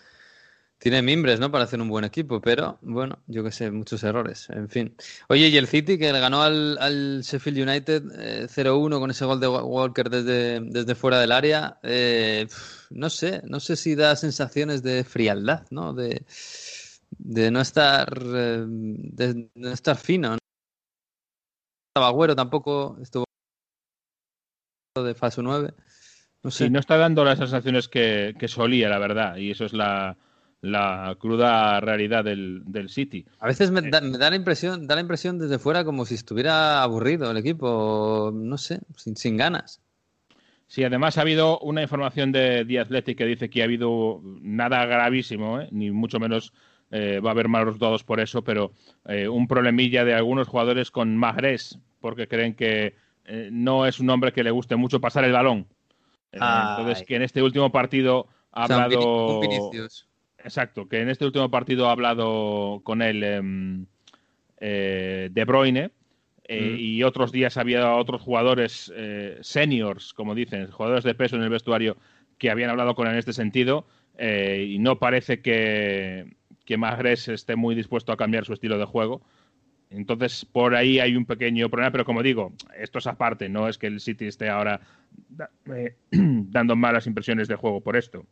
tiene mimbres, ¿no? Para hacer un buen equipo, pero bueno, yo qué sé, muchos errores, en fin. Oye, y el City que ganó al, al Sheffield United eh, 0-1 con ese gol de Wa- Walker desde, desde fuera del área, eh, no sé, no sé si da sensaciones de frialdad, ¿no? De, de no estar eh, de no estar fino. ¿no? Estaba Agüero tampoco, estuvo de fase 9. No sé. Sí, no está dando las sensaciones que, que solía, la verdad, y eso es la, la cruda realidad del, del City. A veces me da, me da la impresión, da la impresión desde fuera como si estuviera aburrido el equipo, no sé, sin, sin ganas. Sí, además ha habido una información de The Athletic que dice que ha habido nada gravísimo, ¿eh? ni mucho menos eh, va a haber malos resultados por eso, pero eh, un problemilla de algunos jugadores con Mahrez, porque creen que eh, no es un hombre que le guste mucho pasar el balón. Eh, entonces, que en este último partido ha O sea, hablado. un Vinicius. Exacto, que en este último partido ha hablado con él em, eh, De Bruyne. eh, Mm. Y otros días había otros jugadores eh, seniors, como dicen, jugadores de peso en el vestuario, que habían hablado con él en este sentido. y no parece que, que Mahrez esté muy dispuesto a cambiar su estilo de juego. Entonces, por ahí hay un pequeño problema, pero como digo, esto es aparte, no es que el City esté ahora da- dando malas impresiones de juego por esto.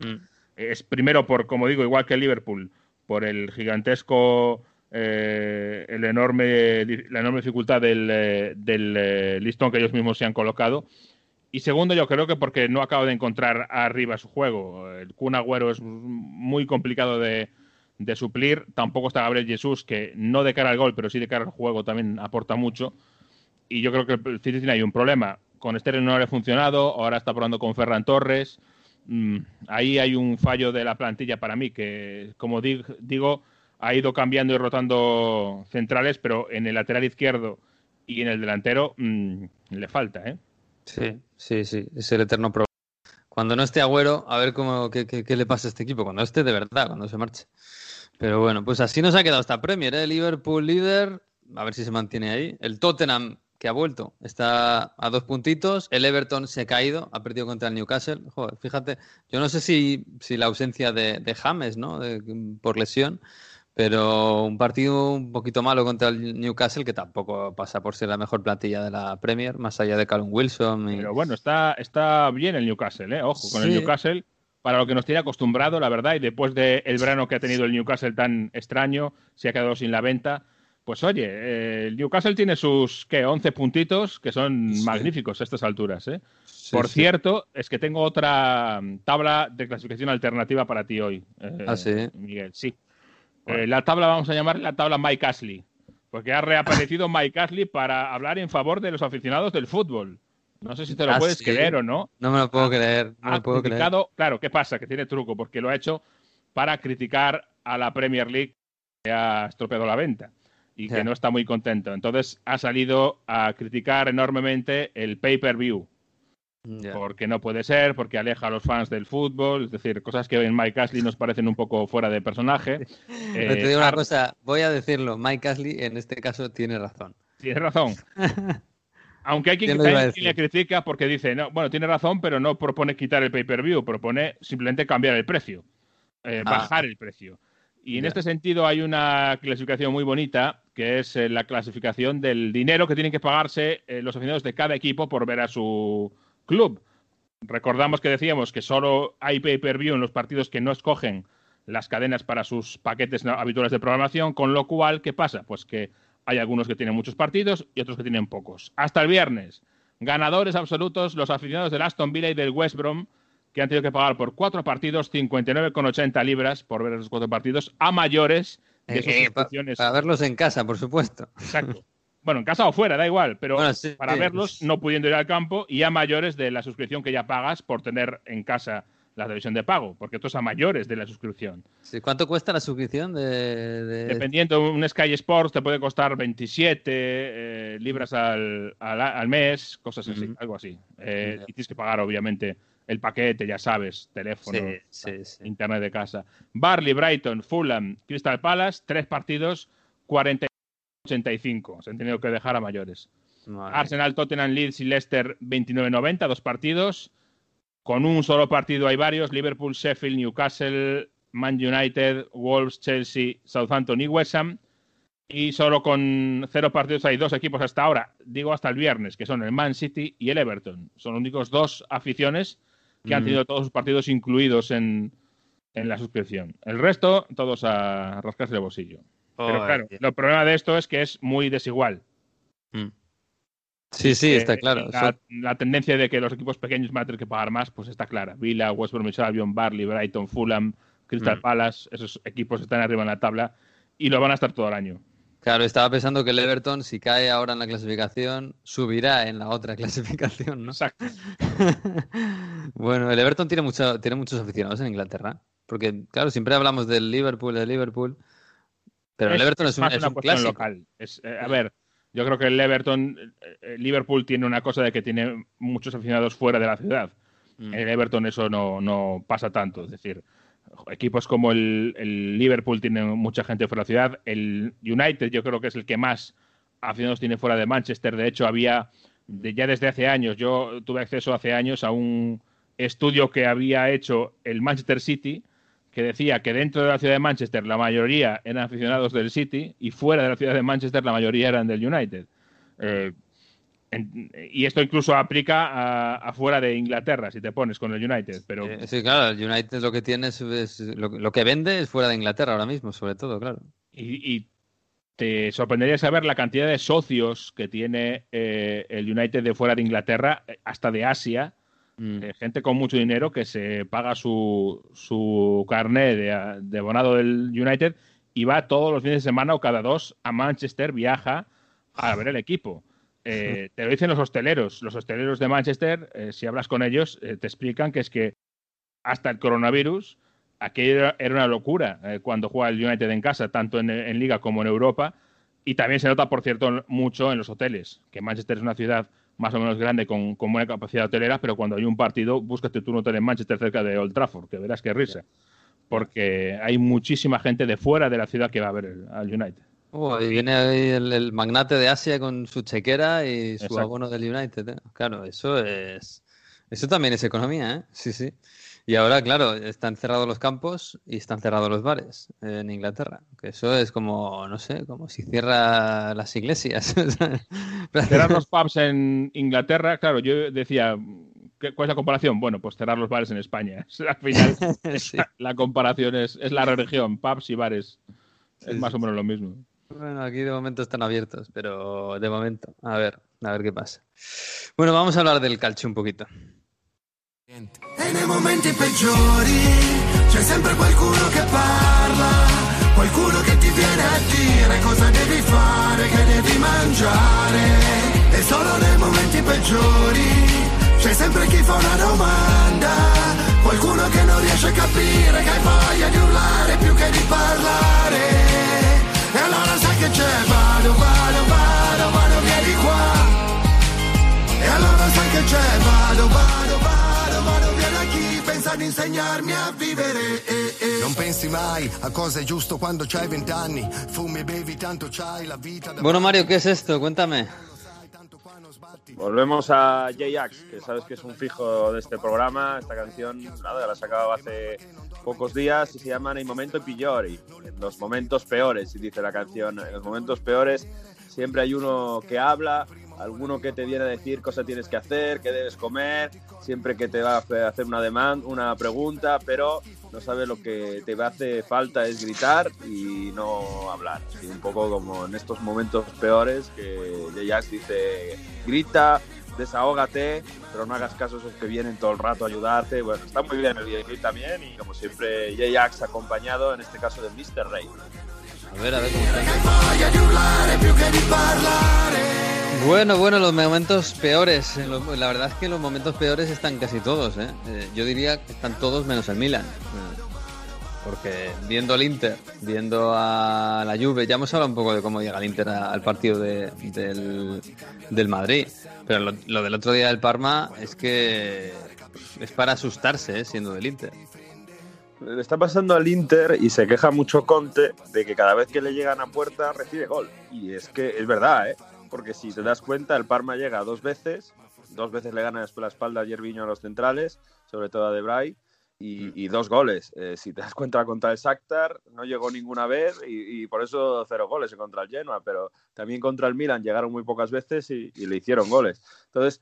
Mm. Es primero por, como digo, igual que Liverpool, por el gigantesco, eh, el enorme, la enorme dificultad del, eh, eh, listón que ellos mismos se han colocado. Y segundo, yo creo que porque no acabo de encontrar arriba su juego. El Kun Agüero es muy complicado de, de suplir. Tampoco está Gabriel Jesús, que no de cara al gol, pero sí de cara al juego también aporta mucho. Y yo creo que el City tiene ahí un problema. Con Sterling no le ha funcionado, ahora está probando con Ferran Torres. Mm, ahí hay un fallo de la plantilla para mí, que como dig- digo, ha ido cambiando y rotando centrales, pero en el lateral izquierdo y en el delantero mm, le falta, ¿eh? Sí, sí, sí, es el eterno problema. Cuando no esté Agüero, a ver cómo, qué, qué- qué le pasa a este equipo, cuando esté de verdad, cuando se marche. Pero bueno, pues así nos ha quedado esta Premier, ¿eh? Liverpool líder, a ver si se mantiene ahí. El Tottenham, que ha vuelto, está a dos puntitos. El Everton se ha caído, ha perdido contra el Newcastle. Joder, fíjate, yo no sé si, si la ausencia de, de James, ¿no? De- por lesión, pero un partido un poquito malo contra el Newcastle, que tampoco pasa por ser la mejor plantilla de la Premier, más allá de Callum Wilson. Y... Pero bueno, está, está bien el Newcastle, ¿eh? Ojo, con el. Newcastle para lo que nos tiene acostumbrado, la verdad, y después del verano que ha tenido el Newcastle tan extraño, se ha quedado sin la venta. Pues oye, eh, el Newcastle tiene sus, ¿qué? 11 puntitos, que son magníficos a estas alturas, ¿eh? Por sí. cierto, es que tengo otra mm, tabla de clasificación alternativa para ti hoy, eh, Ah, ¿sí? Miguel. Sí. Eh, la tabla vamos a llamar la tabla Mike Ashley, porque ha reaparecido Mike Ashley para hablar en favor de los aficionados del fútbol. No sé si te lo Ah, puedes creer o no. No me lo puedo creer. No Ha lo puedo creer. criticado, claro, ¿qué pasa? Que tiene truco, porque lo ha hecho para criticar a la Premier League que ha estropeado la venta y que no está muy contento. Entonces ha salido a criticar enormemente el pay-per-view porque no puede ser, porque aleja a los fans del fútbol, es decir, cosas que en Mike Ashley nos parecen un poco fuera de personaje. Pero te Eh, digo una Ar- cosa, voy a decirlo, Mike Ashley en este caso tiene razón. Tienes razón. Aunque hay quien, le critica porque dice, no, bueno, tiene razón, pero no propone quitar el pay-per-view, propone simplemente cambiar el precio, eh, Ah. bajar el precio. Y en este sentido hay una clasificación muy bonita, que es eh, la clasificación del dinero que tienen que pagarse eh, los aficionados de cada equipo por ver a su club. Recordamos que decíamos que solo hay pay-per-view en los partidos que no escogen las cadenas para sus paquetes habituales de programación, con lo cual, ¿qué pasa? Pues que hay algunos que tienen muchos partidos y otros que tienen pocos. Hasta el viernes, ganadores absolutos los aficionados del Aston Villa y del West Brom, que han tenido que pagar por cuatro partidos 59,80 libras por ver esos cuatro partidos, a mayores de Eh, suscripciones. para verlos en casa, por supuesto. Exacto. Bueno, en casa o fuera, da igual, pero Bueno, sí, para sí. verlos no pudiendo ir al campo y a mayores de la suscripción que ya pagas por tener en casa la televisión de pago, porque esto es a mayores de la suscripción. Sí, ¿Cuánto cuesta la suscripción de, de- Dependiendo, un Sky Sports te puede costar 27 eh, libras al, al- al mes, cosas así, algo así. Eh. Y tienes que pagar, obviamente, el paquete, ya sabes, teléfono, Sí, sí, sí. internet de casa. Barley, Brighton, Fulham, Crystal Palace, tres partidos, 40-85. Se han tenido que dejar a mayores. Arsenal, Tottenham, Leeds y Leicester 29-90, dos partidos. Con un solo partido hay varios: Liverpool, Sheffield, Newcastle, Man United, Wolves, Chelsea, Southampton y West Ham. Y solo con cero partidos hay dos equipos hasta ahora, digo hasta el viernes, que son el Man City y el Everton. Son los únicos dos aficiones que han Mm. tenido todos sus partidos incluidos en, en la suscripción. El resto, todos a rascarse el bolsillo. Pero claro, el problema de esto es que es muy desigual. Mm. Sí, sí, está claro. La tendencia de que los equipos pequeños van a tener que pagar más, pues está clara. Villa, West Bromwich Albion, Barley, Brighton, Fulham, Crystal Mm. Palace, esos equipos están arriba en la tabla y lo van a estar todo el año. Claro, estaba pensando que el Everton, si cae ahora en la clasificación, subirá en la otra clasificación, ¿no? Exacto. bueno, el Everton tiene, mucho, tiene muchos aficionados en Inglaterra. Porque, claro, siempre hablamos del Liverpool, del Liverpool. Pero el Everton es, un, es una un cuestión clásico. local. Eh, a ver, yo creo que el Everton, eh, eh, Liverpool tiene una cosa de que tiene muchos aficionados fuera de la ciudad. Mm. En el Everton eso no, no pasa tanto. Es decir, equipos como el, Liverpool tienen mucha gente fuera de la ciudad. El United yo creo que es el que más aficionados tiene fuera de Manchester. De hecho, había ya desde hace años, yo tuve acceso hace años a un estudio que había hecho el Manchester City que decía que dentro de la ciudad de Manchester la mayoría eran aficionados del City y fuera de la ciudad de Manchester la mayoría eran del United. Eh, en- y esto incluso aplica a- afuera de Inglaterra, si te pones con el United. Pero sí, claro, el United lo que tiene es, es- lo, lo que vende es fuera de Inglaterra ahora mismo, sobre todo, claro. y, y te sorprendería saber la cantidad de socios que tiene eh, el United de fuera de Inglaterra, eh, hasta de Asia, Mm. eh, gente con mucho dinero que se paga su, su carné de, de abonado del United y va todos los fines de semana o cada dos a Manchester, viaja a ver el equipo. Eh, te lo dicen los hosteleros. Los hosteleros de Manchester, eh, si hablas con ellos, eh, te explican que es que hasta el coronavirus, aquello era, una locura eh, cuando juega el United en casa, tanto en, en Liga como en Europa. Y también se nota, por cierto, mucho en los hoteles, que Manchester es una ciudad más o menos grande con, con buena capacidad hotelera, pero cuando hay un partido, búscate tú un hotel en Manchester cerca de Old Trafford, que verás que risa. Porque hay muchísima gente de fuera de la ciudad que va a ver al United. Oh, y viene ahí el, el magnate de Asia con su chequera y su Exacto. abono del United. ¿eh? Claro, eso es. Eso también es economía, ¿eh? Sí, sí. Y ahora, claro, están cerrados los campos y están cerrados los bares en Inglaterra. Que eso es como, no sé, como si cierra las iglesias. Cerrar los pubs en Inglaterra, claro, yo decía, ¿qué- ¿cuál es la comparación? Bueno, pues cerrar los bares en España. Al final, Sí. la comparación es, es la religión, pubs y bares. Sí, es más sí, o menos lo mismo. Bueno, aquí de momento están abiertos, pero de momento, a ver, a ver qué pasa. Bueno, vamos a hablar del calcio un poquito. E nei momenti peggiori c'è sempre qualcuno che parla, qualcuno che ti viene a dire cosa devi fare, che devi mangiare. E solo nei momenti peggiori c'è sempre chi fa una domanda, qualcuno che non riesce a capire che hai voglia di urlare più che di parlare. E allora sai che c'è, vado, vado, vado, vado via di qua. E allora sai che c'è, vado, vado, vado, vado via da chi pensa di insegnarmi a vivere. eh, eh. Non pensi mai a cosa è giusto quando c'hai vent'anni, fumi e bevi tanto c'hai la vita da... Bueno, Mario, ¿qué es esto? Cuéntame. Volvemos a J-Ax, que sabes que es un fijo de este programa. Esta canción, nada, la he sacado hace pocos días y se llama Nei momento. En los momentos peores, y dice la canción. En los momentos peores siempre hay uno que habla, alguno que te viene a decir cosa tienes que hacer, qué debes comer, siempre que te va a hacer una demanda, una pregunta, pero no sabe lo que te hace falta es gritar y no hablar. Así un poco como en estos momentos peores que J-Ax dice, grita, desahógate, pero no hagas caso a esos que vienen todo el rato a ayudarte. Bueno, está muy bien el videoclip también y como siempre J-Ax acompañado en este caso de Mr. Ray. A ver, a ver cómo está. Bueno, bueno, los momentos peores. eh, La verdad es que los momentos peores están casi todos. ¿eh? Eh, yo diría que están todos menos el Milan. Eh, Porque viendo el Inter, viendo a la Juve, ya hemos hablado un poco de cómo llega el Inter al partido de- del, del Madrid. Pero lo, lo del otro día del Parma es que es para asustarse, ¿eh? siendo del Inter. Le está pasando al Inter y se queja mucho Conte de que cada vez que le llegan a puerta recibe gol. Y es que es verdad, ¿eh? Porque si te das cuenta, el Parma llega dos veces, dos veces le gana después la espalda a Yerviño a los centrales, sobre todo a Debray, y, y dos goles. Eh, si te das cuenta contra el Shakhtar, no llegó ninguna vez y, y por eso cero goles contra el Genoa, pero también contra el Milan llegaron muy pocas veces y, y le hicieron goles. Entonces,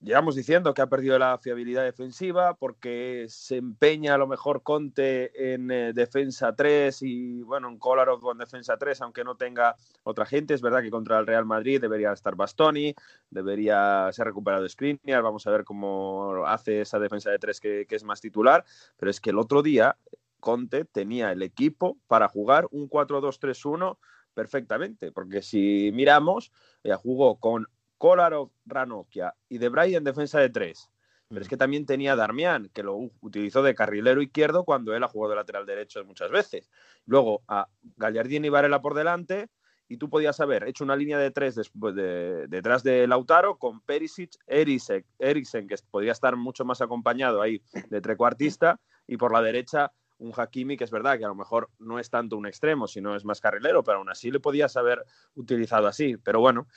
Llevamos diciendo que ha perdido la fiabilidad defensiva porque se empeña a lo mejor Conte en eh, defensa 3 y bueno, en Kolarov en defensa 3, aunque no tenga otra gente. Es verdad que contra el Real Madrid debería estar Bastoni, debería ser recuperado Skriniar. Vamos a ver cómo hace esa defensa de 3 que, que es más titular. Pero es que el otro día Conte tenía el equipo para jugar un 4-2-3-1 perfectamente, porque si miramos, ella jugó con Kolarov, Ranocchia y De en defensa de tres. Pero es que también tenía Darmian, que lo u- utilizó de carrilero izquierdo cuando él ha jugado de lateral derecho muchas veces. Luego a Gallardini y Varela por delante, y tú podías haber hecho una línea de tres después de- detrás de Lautaro con Perisic, Eriksen, que podía estar mucho más acompañado ahí de trecuartista, y por la derecha un Hakimi, que es verdad que a lo mejor no es tanto un extremo, sino es más carrilero, pero aún así le podías haber utilizado así. Pero bueno,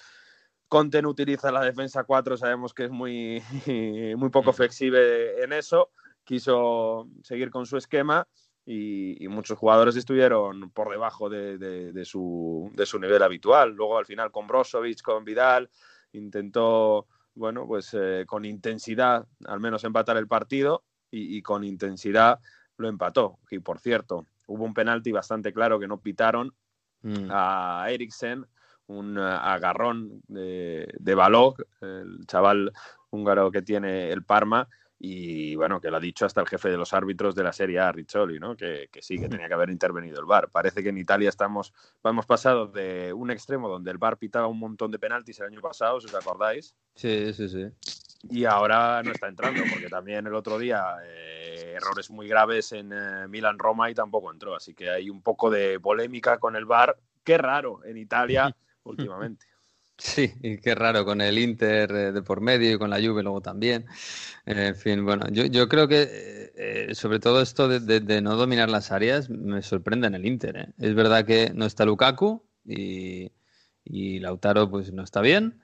Conte no utiliza la defensa 4, sabemos que es muy, muy poco flexible en eso. Quiso seguir con su esquema y, y muchos jugadores estuvieron por debajo de, de- de su, de su nivel habitual. Luego al final con Brozovic, con Vidal, intentó, bueno, pues eh, con intensidad al menos empatar el partido y, y con intensidad lo empató. Y por cierto, hubo un penalti bastante claro que no pitaron Mm. a Eriksen, un eh, agarrón de, de Balog, el chaval húngaro que tiene el Parma, y bueno, que lo ha dicho hasta el jefe de los árbitros de la Serie A, Riccioli, ¿no? que, que sí, que tenía que haber intervenido el VAR. Parece que en Italia estamos, hemos pasado de un extremo donde el VAR pitaba un montón de penaltis el año pasado, si os acordáis, Sí, sí, sí. y ahora no está entrando, porque también el otro día eh, errores muy graves en eh, Milan-Roma y tampoco entró. Así que hay un poco de polémica con el VAR. Qué raro en Italia últimamente. Sí, y qué raro con el Inter eh, de por medio y con la Juve luego también. Eh, en fin, bueno, yo, yo creo que eh, sobre todo esto de, de- de no dominar las áreas me sorprende en el Inter. ¿eh? Es verdad que no está Lukaku y, y Lautaro pues no está bien,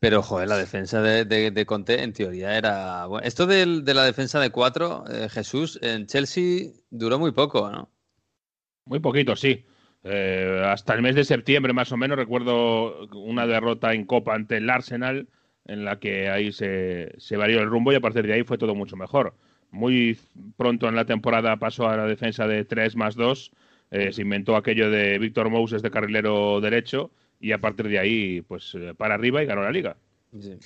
pero joder, la defensa de, de, de Conte en teoría era... Bueno, esto del- de la defensa de cuatro, eh, Jesús, en Chelsea duró muy poco, ¿no? Muy poquito, sí. Eh, hasta el mes de septiembre, más o menos, recuerdo una derrota en Copa ante el Arsenal, en la que ahí se, se varió el rumbo y a partir de ahí fue todo mucho mejor. Muy pronto en la temporada pasó a la defensa de 3 más 2, eh, se inventó aquello de Víctor Moses de carrilero derecho y a partir de ahí, pues eh, para arriba y ganó la liga.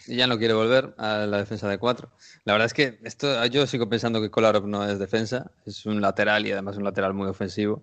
Y ya no quiere volver a la defensa de 4. La verdad es que esto, yo sigo pensando que Kolarov no es defensa, es un lateral y además un lateral muy ofensivo.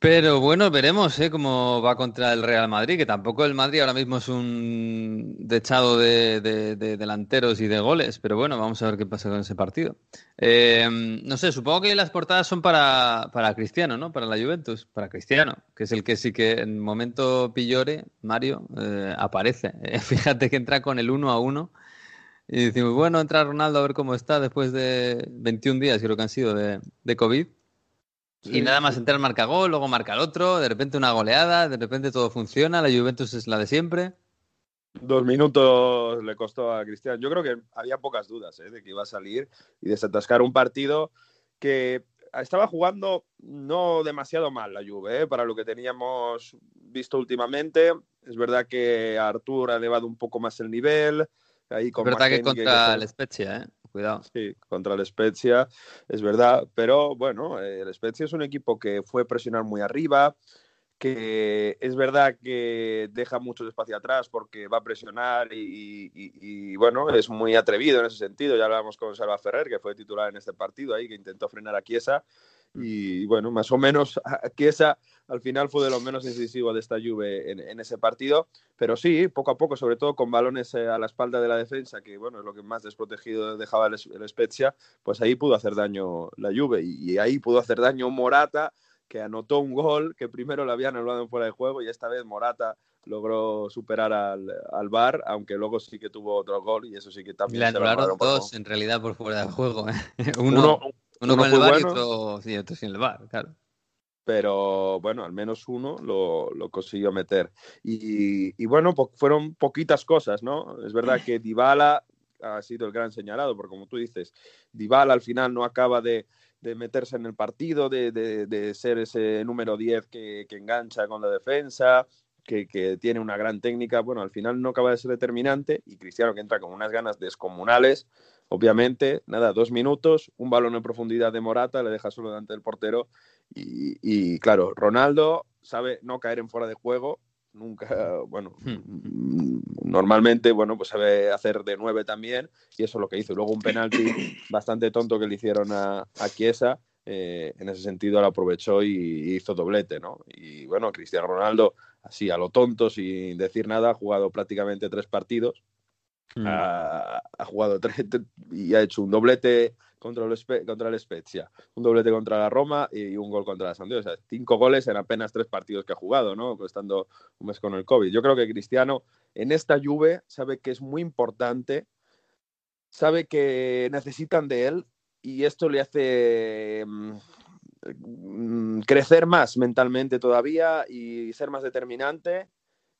Pero bueno, veremos ¿eh? cómo va contra el Real Madrid, que tampoco el Madrid ahora mismo es un dechado de, delanteros y de goles, pero bueno, vamos a ver qué pasa con ese partido. Eh, no sé, supongo que las portadas son para, para Cristiano, ¿no? Para la Juventus, para Cristiano, que es el que sí que en momento pillore, Mario, eh, aparece. fíjate que entra con el 1 a 1 y decimos, bueno, entra Ronaldo a ver cómo está después de 21 días, creo que han sido, de, de COVID. Y nada más entrar marca gol, luego marca el otro, de repente una goleada, de repente todo funciona, la Juventus es la de siempre. Dos minutos le costó a Cristian. Yo creo que había pocas dudas ¿eh? de que iba a salir y desatascar un partido que estaba jugando no demasiado mal la Juve, ¿eh? para lo que teníamos visto últimamente. Es verdad que Artur ha elevado un poco más el nivel. Ahí con es verdad que contra el Spezia, ¿eh? Cuidado. Sí, contra el Spezia, es verdad. Pero bueno, el Spezia es un equipo que fue presionar muy arriba, que es verdad que deja mucho espacio atrás porque va a presionar y, bueno, es muy atrevido en ese sentido. Ya hablamos con Salva Ferrer, que fue titular en este partido ahí, que intentó frenar a Chiesa Mm. Y bueno, más o menos que esa al final fue de lo menos incisivo de esta Juve en, ese partido. Pero sí, poco a poco, sobre todo con balones eh, a la espalda de la defensa, que bueno, es lo que más desprotegido dejaba el, el Spezia, pues ahí pudo hacer daño la Juve. Y, ahí pudo hacer daño Morata, que anotó un gol que primero lo habían anulado fuera de juego y esta vez Morata logró superar al, al Bar, aunque luego sí que tuvo otro gol y eso sí que también. Le anularon dos en realidad por fuera de juego. ¿eh? Uno, uno, con el bar y otro, sí, otro, sin el bar, claro. Pero bueno, al menos uno lo, lo consiguió meter. Y, y bueno, fueron poquitas cosas, ¿no? Es verdad que Dybala ha sido el gran señalado, porque como tú dices, Dybala al final no acaba de, de meterse en el partido, de, de, de ser ese número 10 que, que, engancha con la defensa, que, que, tiene una gran técnica. Bueno, al final no acaba de ser determinante y Cristiano que entra con unas ganas descomunales Obviamente, nada, dos minutos, un balón en profundidad de Morata, le deja solo delante del portero y, claro, Ronaldo sabe no caer en fuera de juego, nunca, bueno, hmm. normalmente, bueno, pues sabe hacer de nueve también y eso es lo que hizo. Luego un penalti bastante tonto que le hicieron a, a Chiesa, eh, en ese sentido lo aprovechó y hizo doblete, ¿no? Y bueno, Cristiano Ronaldo, así a lo tonto, sin decir nada, ha jugado prácticamente tres partidos Mm. Ha, jugado tres, y ha hecho un doblete contra el, contra el Spezia, un doblete contra la Roma y un gol contra la Sampdoria. O sea, cinco goles en apenas tres partidos que ha jugado, ¿no? Estando un mes con el COVID. Yo creo que Cristiano en esta Juve sabe que es muy importante, sabe que necesitan de él y esto le hace mm, crecer más mentalmente todavía y ser más determinante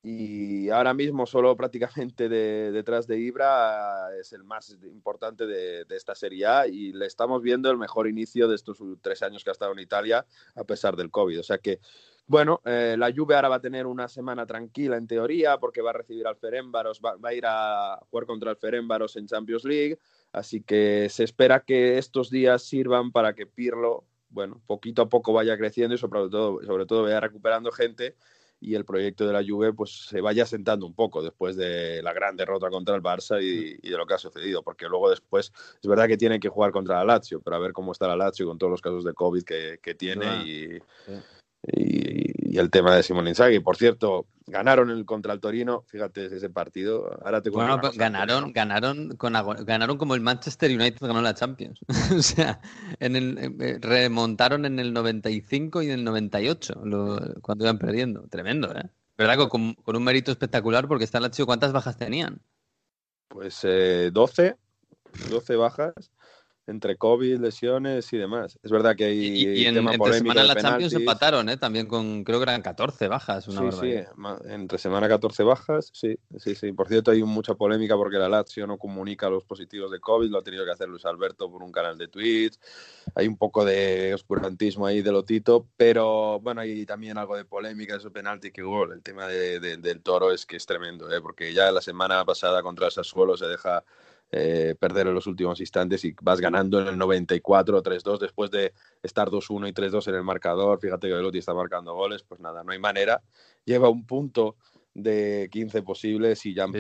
y ahora mismo solo prácticamente detrás de Ibra es el más importante de, esta Serie A y le estamos viendo el mejor inicio de estos tres años que ha estado en Italia a pesar del COVID. O sea que, bueno, eh, la Juve ahora va a tener una semana tranquila en teoría porque va a recibir al Ferenbaros, va, a ir a jugar contra el Ferenbaros en Champions League, así que se espera que estos días sirvan para que Pirlo, bueno, poquito a poco vaya creciendo y sobre todo, sobre todo vaya recuperando gente y el proyecto de la Juve pues se vaya sentando un poco después de la gran derrota contra el Barça y, de lo que ha sucedido, porque luego después es verdad que tiene que jugar contra la Lazio, pero a ver cómo está la Lazio con todos los casos de COVID que, tiene y, y, el tema de Simón Inzaghi. Por cierto, ganaron el contra el Torino, fíjate ese partido. Ahora te bueno, ganaron, ganaron, con, ganaron como el Manchester United ganó la Champions. o sea, en el, eh, remontaron en el 95 y en el 98 cuando iban perdiendo. Tremendo, ¿eh? ¿Verdad? Con, con un mérito espectacular porque está Lazio, ¿cuántas bajas tenían? Pues eh, 12, 12 bajas. Entre COVID, lesiones y demás. Es verdad que hay Y, y en, tema entre semana la Champions empataron, ¿eh? También con, creo que eran 14 bajas, una Sí, sí, barbaridad. entre semana 14 bajas, sí, sí, sí. Por cierto, hay mucha polémica porque la Lazio no comunica los positivos de COVID, lo ha tenido que hacer Luis Alberto por un canal de Twitch. Hay un poco de oscurantismo ahí de Lotito, pero bueno, hay también algo de polémica de su penalti que gol. El tema de- de- del toro es que es tremendo, ¿eh? porque ya la semana pasada contra el Sassuolo se deja eh, perder en los últimos instantes y vas ganando en el 94 3-2 después de estar 2-1 y 3-2 en el marcador. Fíjate que Velotti está marcando goles, pues nada, no hay manera. Lleva un punto de 15 posibles y Gian Sí,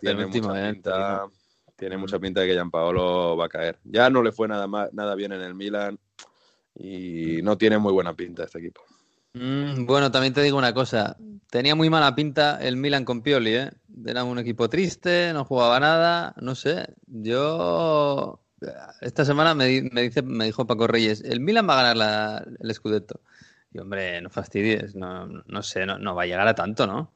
tiene mucha eh, pinta. Tiene Mm. mucha pinta de que Gian Paolo va a caer. Ya no le fue nada, nada bien en el Milan y no tiene muy buena pinta este equipo. Mm, bueno, también te digo una cosa. Tenía muy mala pinta el Milan con Pioli, ¿eh? Era un equipo triste, no jugaba nada, no sé. Yo esta semana me, di- me dice, me dijo Paco Reyes, el Milan va a ganar el Scudetto. Y hombre, no fastidies, no, no sé, no, no va a llegar a tanto, ¿no?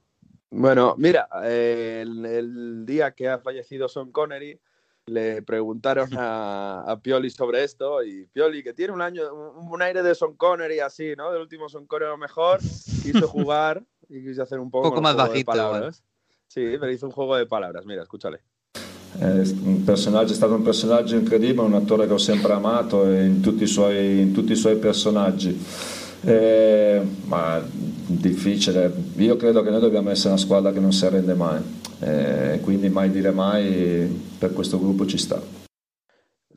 Bueno, mira, eh, el, el día que ha fallecido Son Connery, le preguntaron a, a Pioli sobre esto y Pioli, que tiene un año, un, un aire de Son Connery así, ¿no? Del último Son Connery a lo mejor, quiso jugar y quiso hacer un poco, Poco con más de bajito, igual. palabras. Sí, pero hizo un juego de palabras. Mira, escúchale. È un personaggio, è stato un personaggio incredibile, un attore che ho sempre amato in tutti i suoi, in tutti i suoi personaggi. Eh, ma difficile, io credo che noi dobbiamo essere una squadra che non si arrende mai, eh, quindi mai dire mai per questo gruppo ci sta.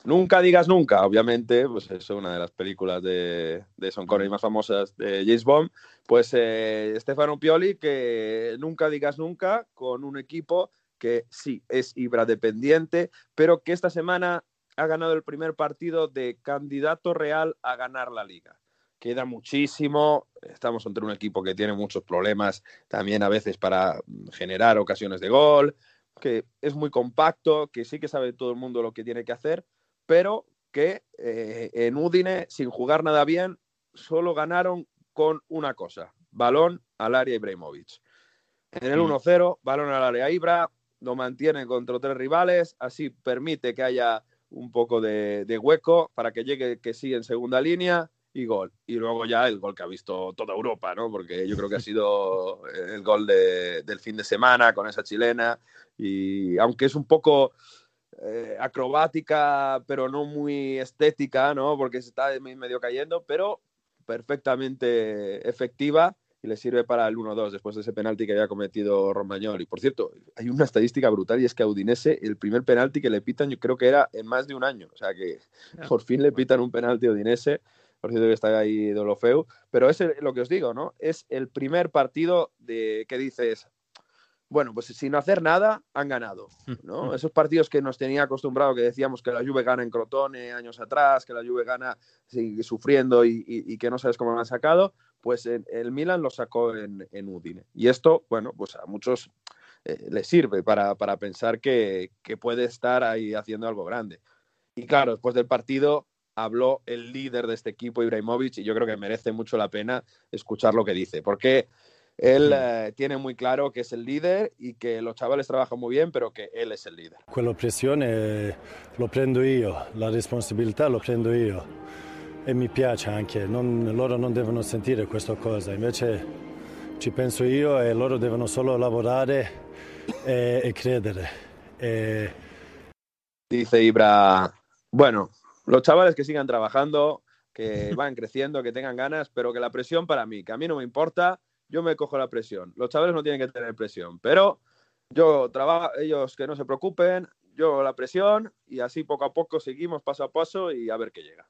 Nunca digas nunca, obviamente, pues es una de las películas de, de Son Connery más famosas de James Bond. Pues eh, Stefano Pioli, que nunca digas nunca con un equipo que sí es Ibra dependiente, pero que esta semana ha ganado el primer partido de candidato real a ganar la liga. Queda muchísimo, estamos ante un equipo que tiene muchos problemas también a veces para generar ocasiones de gol, que es muy compacto, que sí que sabe todo el mundo lo que tiene que hacer, pero que eh, en Udine, sin jugar nada bien, solo ganaron con una cosa, balón al área Ibrahimovic. En el Mm. 1-0, balón al área Ibra, lo mantiene contra tres rivales, así permite que haya un poco de, de hueco para que llegue que sí en segunda línea y gol. Y luego ya el gol que ha visto toda Europa, ¿no? Porque yo creo que ha sido el gol de- del fin de semana con esa chilena. Y aunque es un poco eh, acrobática, pero no muy estética, ¿no? Porque se está me- medio cayendo, pero perfectamente efectiva y le sirve para el 1-2 después de ese penalti que había cometido Romagnoli. Por cierto, hay una estadística brutal y es que a Udinese el primer penalti que le pitan yo creo que era en más de un año. O sea que por fin le pitan un penalti a Udinese. Por cierto que está ahí Dolofeu. Pero es lo que os digo, ¿no? Es el primer partido de que dices, bueno, pues sin hacer nada han ganado, ¿no? Esos partidos que nos tenía acostumbrado, que decíamos que la Juve gana en Crotone años atrás, que la Juve gana sigue sufriendo y, y- y que no sabes cómo lo han sacado, pues el Milan lo sacó en, en Udine. Y esto, bueno, pues a muchos eh, les sirve para, para pensar que, que puede estar ahí haciendo algo grande. Y claro, después del partido habló el líder de este equipo, Ibrahimovic, y yo creo que merece mucho la pena escuchar lo que dice, porque él eh, tiene muy claro que es el líder y que los chavales trabajan muy bien, pero que él es el líder. Quella pressione lo prendo io, la responsabilità lo prendo io e mi piace anche, non- loro non devono sentire questa cosa, invece ci penso io e loro devono solo lavorare e, e credere. E- Dice Ibra, bueno, los chavales que sigan trabajando, que van creciendo, que tengan ganas, pero que la presión para mí, que a mí no me importa, yo me cojo la presión. Los chavales no tienen que tener presión, pero yo trabajo, ellos que no se preocupen, yo la presión y así poco a poco seguimos paso a paso y a ver qué llega.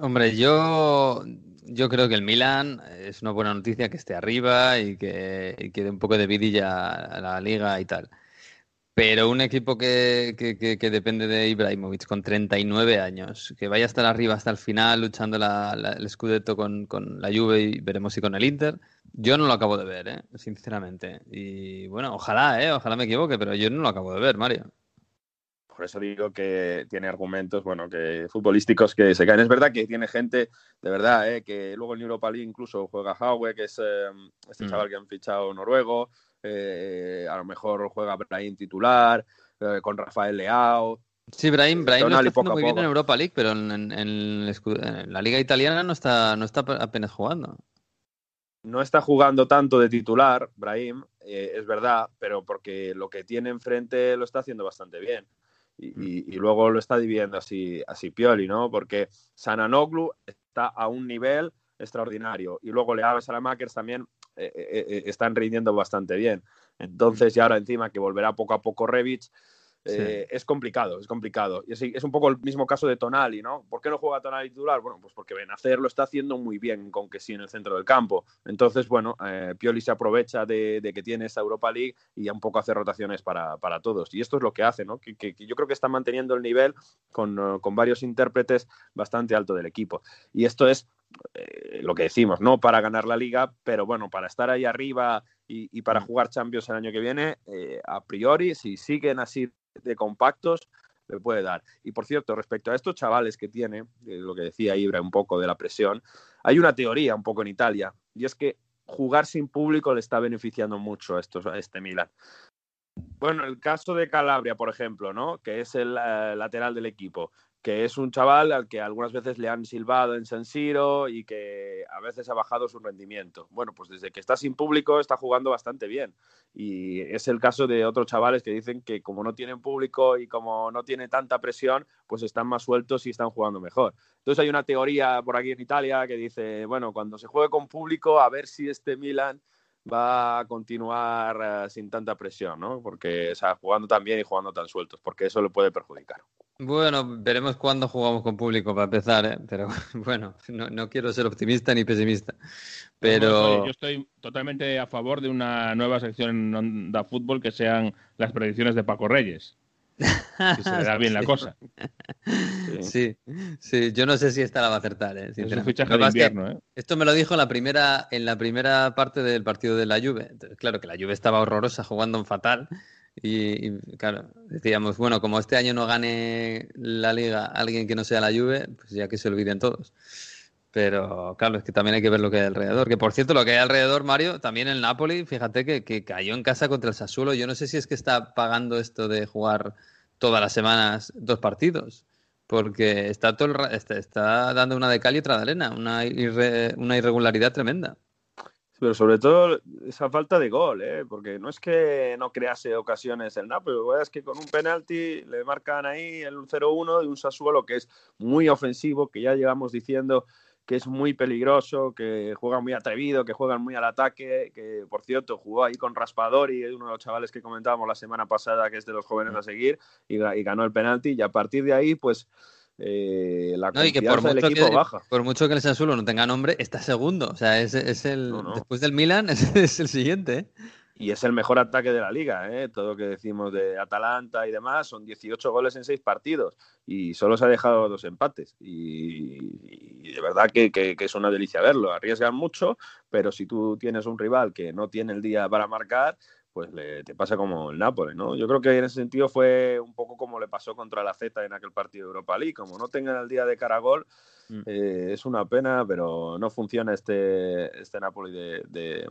Hombre, yo, yo creo que el Milan es una buena noticia que esté arriba y que, y que dé un poco de vidilla a la liga y tal. Pero un equipo que, que, que- que depende de Ibrahimovic con 39 años, que vaya a estar arriba hasta el final luchando la- la- el Scudetto con, con la Juve y veremos si con el Inter, yo no lo acabo de ver, ¿eh? sinceramente. Y bueno, ojalá, ¿eh? ojalá me equivoque, pero yo no lo acabo de ver, Mario. Por eso digo que tiene argumentos, bueno, que futbolísticos que se caen. Es verdad que tiene gente, de verdad, ¿eh? que luego en Europa League incluso juega Haue, que es eh, este Mm. chaval que han fichado noruego. eh, a lo mejor juega Brahim titular, eh, con Rafael Leao. Sí, Brahim, Brahim lo está haciendo muy bien en Europa League, pero en, en- el la liga italiana no está, no está apenas jugando. no está jugando tanto de titular, Brahim, es verdad, pero porque lo que tiene enfrente lo está haciendo bastante bien. Y, y- y luego lo está dividiendo así, así Pioli, ¿no? Porque Sananoglu está a un nivel extraordinario. Y luego Leao y Salamakers también eh, eh, eh, están rindiendo bastante bien. Entonces, y ahora encima que volverá poco a poco Rebic, eh, es complicado, es complicado. Y es, es un poco el mismo caso de Tonali, ¿no? ¿Por qué no juega Tonali titular? Bueno, pues porque Benacer lo está haciendo muy bien con que sí en el centro del campo. Entonces, bueno, eh, Pioli se aprovecha de, de que tiene esa Europa League y ya un poco hace rotaciones para, para todos. Y esto es lo que hace, ¿no? Que, que- que yo creo que está manteniendo el nivel con, eh, con varios intérpretes bastante alto del equipo. Y esto es eh, lo que decimos, no para ganar la liga, pero bueno, para estar ahí arriba y, y para jugar Champions el año que viene, eh, a priori, si siguen así de compactos, le puede dar. Y por cierto, respecto a estos chavales que tiene, lo que decía Ibra un poco de la presión, hay una teoría un poco en Italia, y es que jugar sin público le está beneficiando mucho a, estos, a este Milan. Bueno, el caso de Calabria, por ejemplo, ¿no? Que es el eh, lateral del equipo, que es un chaval al que algunas veces le han silbado en San Siro y que a veces ha bajado su rendimiento. Bueno, pues desde que está sin público está jugando bastante bien. Y es el caso de otros chavales que dicen que como no tienen público y como no tiene tanta presión, pues están más sueltos y están jugando mejor. Entonces hay una teoría por aquí en Italia que dice, bueno, cuando se juegue con público, a ver si este Milan va a continuar eh, sin tanta presión, ¿no? Porque, o sea, jugando tan bien y jugando tan sueltos, porque eso le puede perjudicar. Bueno, veremos cuándo jugamos con público para empezar, ¿eh? Pero bueno, no, no quiero ser optimista ni pesimista. Pero yo estoy totalmente a favor de una nueva sección en Onda Fútbol que sean las predicciones de Paco Reyes. Si se le da bien la cosa. Sí, sí, yo no sé si esta la va a acertar, ¿eh? Es un fichaje de invierno, ¿eh? Esto me lo dijo en la primera, en la primera parte del partido de la Juve. Entonces, claro, que la Juve estaba horrorosa, jugando en fatal. Y, claro, decíamos, bueno, como este año no gane la liga alguien que no sea la Juve, pues ya que se olviden todos. Pero claro, es que también hay que ver lo que hay alrededor. Que por cierto, lo que hay alrededor, Mario, también el Napoli, fíjate que, que cayó en casa contra el Sassuolo. Yo no sé si es que está pagando esto de jugar todas las semanas dos partidos. Porque está, todo el está, está dando una de cal y otra de arena, una, una irregularidad tremenda. Pero sobre todo esa falta de gol, ¿eh? porque no es que no crease ocasiones el Napoli, es que con un penalti le marcan ahí el 0-1 de un Sassuolo que es muy ofensivo, que ya llevamos diciendo que es muy peligroso, que juega muy atrevido, que juegan muy al ataque, que por cierto jugó ahí con Raspadori, uno de los chavales que comentábamos la semana pasada, que es de los jóvenes a seguir, y ganó el penalti, y a partir de ahí, pues eh, la No, y que por del mucho equipo que, baja. por mucho que el Sassuolo no tenga nombre, está segundo. O sea, es, es el. No, no. Después del Milan, es, es el siguiente. ¿eh? Y es el mejor ataque de la liga, ¿eh? todo lo que decimos de Atalanta y demás, son 18 goles en 6 partidos y solo se ha dejado dos empates. Y, y de verdad que, que- que es una delicia verlo. Arriesgan mucho, pero si tú tienes un rival que no tiene el día para marcar, pues le- te pasa como el Nápoles, ¿no? Yo creo que en ese sentido fue un poco como le pasó contra la Z en aquel partido de Europa League. Como no tengan el día de cara a gol, Mm. eh, es una pena, pero no funciona este, este Napoli de, de,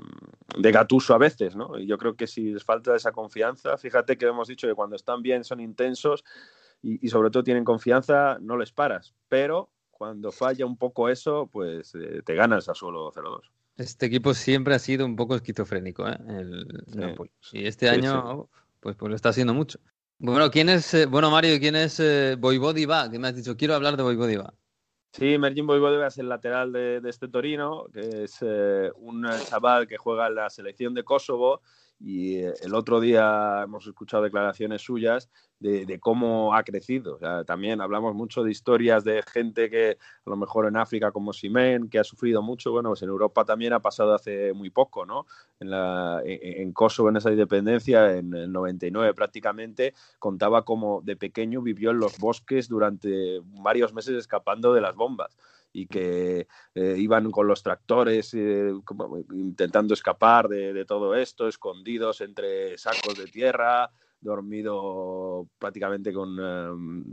de Gattuso a veces, ¿no? Y yo creo que si les falta esa confianza, fíjate que hemos dicho que cuando están bien son intensos y, y sobre todo tienen confianza, no les paras. Pero cuando falla un poco eso, pues eh, te ganas a solo 0-2. Este equipo siempre ha sido un poco esquizofrénico, ¿eh? El Sí. Napoli. Y este Sí, año, Pues, pues lo está haciendo mucho. Bueno, ¿quién es, eh, bueno, Mario, ¿quién es eh, Voivodiva? Que me has dicho, quiero hablar de Voivodiva. Sí, Mergin Voivodiva es el lateral de, de este Torino, que es eh, un chaval que juega en la selección de Kosovo y eh, el otro día hemos escuchado declaraciones suyas de, cómo ha crecido. También hablamos mucho de historias de gente que a lo mejor en África como Simen, que ha sufrido mucho, bueno, pues en Europa también ha pasado hace muy poco, ¿no? En, la, en, en Kosovo, en esa independencia, en el 99 prácticamente, contaba como de pequeño vivió en los bosques durante varios meses escapando de las bombas y que eh, iban con los tractores eh, como, intentando escapar de, todo esto, escondidos entre sacos de tierra, dormido prácticamente con em,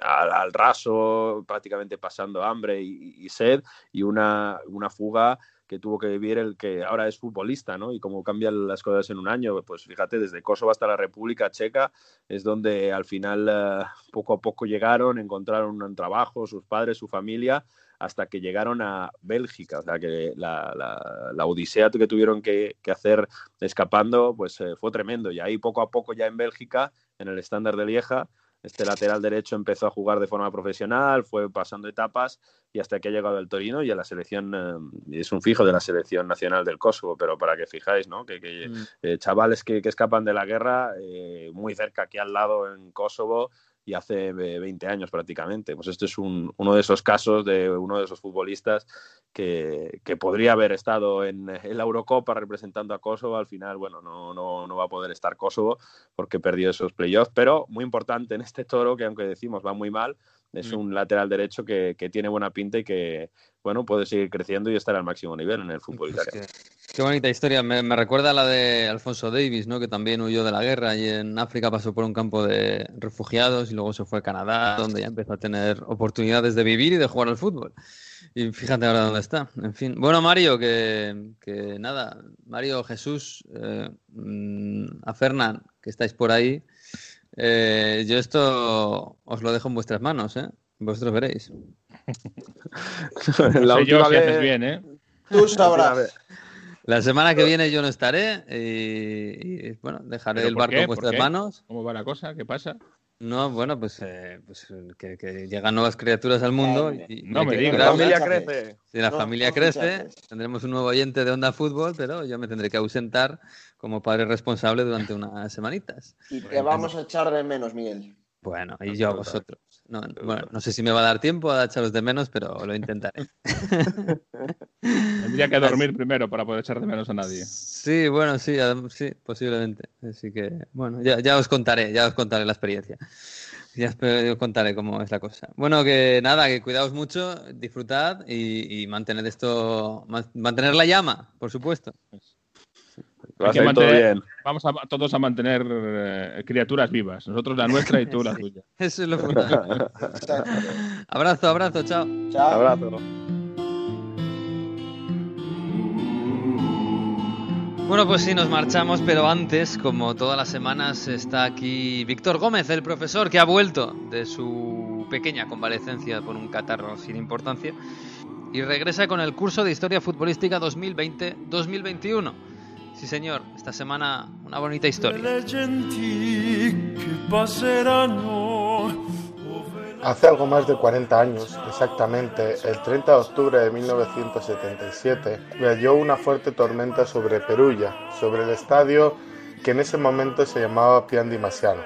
al, raso, prácticamente pasando hambre y, sed, y una, una fuga que tuvo que vivir el que ahora es futbolista, ¿no? Y cómo cambian las cosas en un año, pues fíjate, desde Kosovo hasta la República Checa es donde al final eh, poco a poco llegaron, encontraron un trabajo, sus padres, su familia, hasta que llegaron a Bélgica. O sea, que la, la, odisea que tuvieron que, hacer escapando, pues eh, fue tremendo. Y ahí poco a poco ya en Bélgica, en el estándar de Lieja, este lateral derecho empezó a jugar de forma profesional, fue pasando etapas y hasta que ha llegado al Torino y a la selección, eh, es un fijo de la selección nacional del Kosovo, pero para que fijáis, ¿no? Que, mm. eh, chavales que, escapan de la guerra, muy cerca aquí al lado en Kosovo, y hace 20 años prácticamente. Pues este es uno de esos casos de uno de esos futbolistas que, podría haber estado en, la Eurocopa representando a Kosovo. Al final, bueno, no, no, no va a poder estar Kosovo porque perdió esos playoffs, pero muy importante en este toro que aunque decimos va muy mal, es mm. un lateral derecho que, tiene buena pinta y que, bueno, puede seguir creciendo y estar al máximo nivel en el fútbol pues italiano. Qué, bonita historia. Me, recuerda a la de Alfonso Davis, ¿no? Que también huyó de la guerra y en África pasó por un campo de refugiados y luego se fue a Canadá, donde ya empezó a tener oportunidades de vivir y de jugar al fútbol. Y fíjate ahora dónde está. En fin. Bueno, Mario, que, nada. Mario, Jesús, eh, mm, a Fernán, que estáis por ahí. Eh, yo esto os lo dejo en vuestras manos, ¿eh? Vosotros veréis. la última vez... bien, ¿eh? Tú sabrás. La semana que viene yo no estaré y, bueno, dejaré el barco en vuestras manos. ¿Cómo va la cosa? ¿Qué pasa? No, bueno, pues, eh, pues que, llegan nuevas criaturas al mundo. Y, no me digas. La familia crece. Si la familia crece, tendremos un nuevo oyente de Onda Fútbol, pero yo me tendré que ausentar como padre responsable durante unas semanitas. Y te vamos a echar de menos, Miguel. Bueno, y yo a vosotros. No, bueno, no sé si me va a dar tiempo a echaros de menos, pero lo intentaré. Tendría que dormir primero para poder echar de menos a nadie. Sí, bueno, sí, sí, posiblemente. Así que, bueno, ya, os contaré, ya os contaré la experiencia. Ya os contaré cómo es la cosa. Bueno, que nada, que cuidaos mucho, disfrutad y, y mantened esto, mantener la llama, por supuesto. Vamos a, todos a mantener eh, criaturas vivas. Nosotros la nuestra y tú la tuya. Eso es lo fundamental. abrazo, abrazo, chao. Chao. Abrazo. Bueno, pues sí, nos marchamos, pero antes, como todas las semanas, está aquí Víctor Gómez, el profesor que ha vuelto de su pequeña convalecencia por un catarro sin importancia y regresa con el curso de Historia Futbolística 2020-2021 Sí, señor, esta semana una bonita historia. Hace algo más de 40 años, exactamente el 30 de octubre de 1977, cayó una fuerte tormenta sobre Perugia, sobre el estadio que en ese momento se llamaba Pian di Masiano.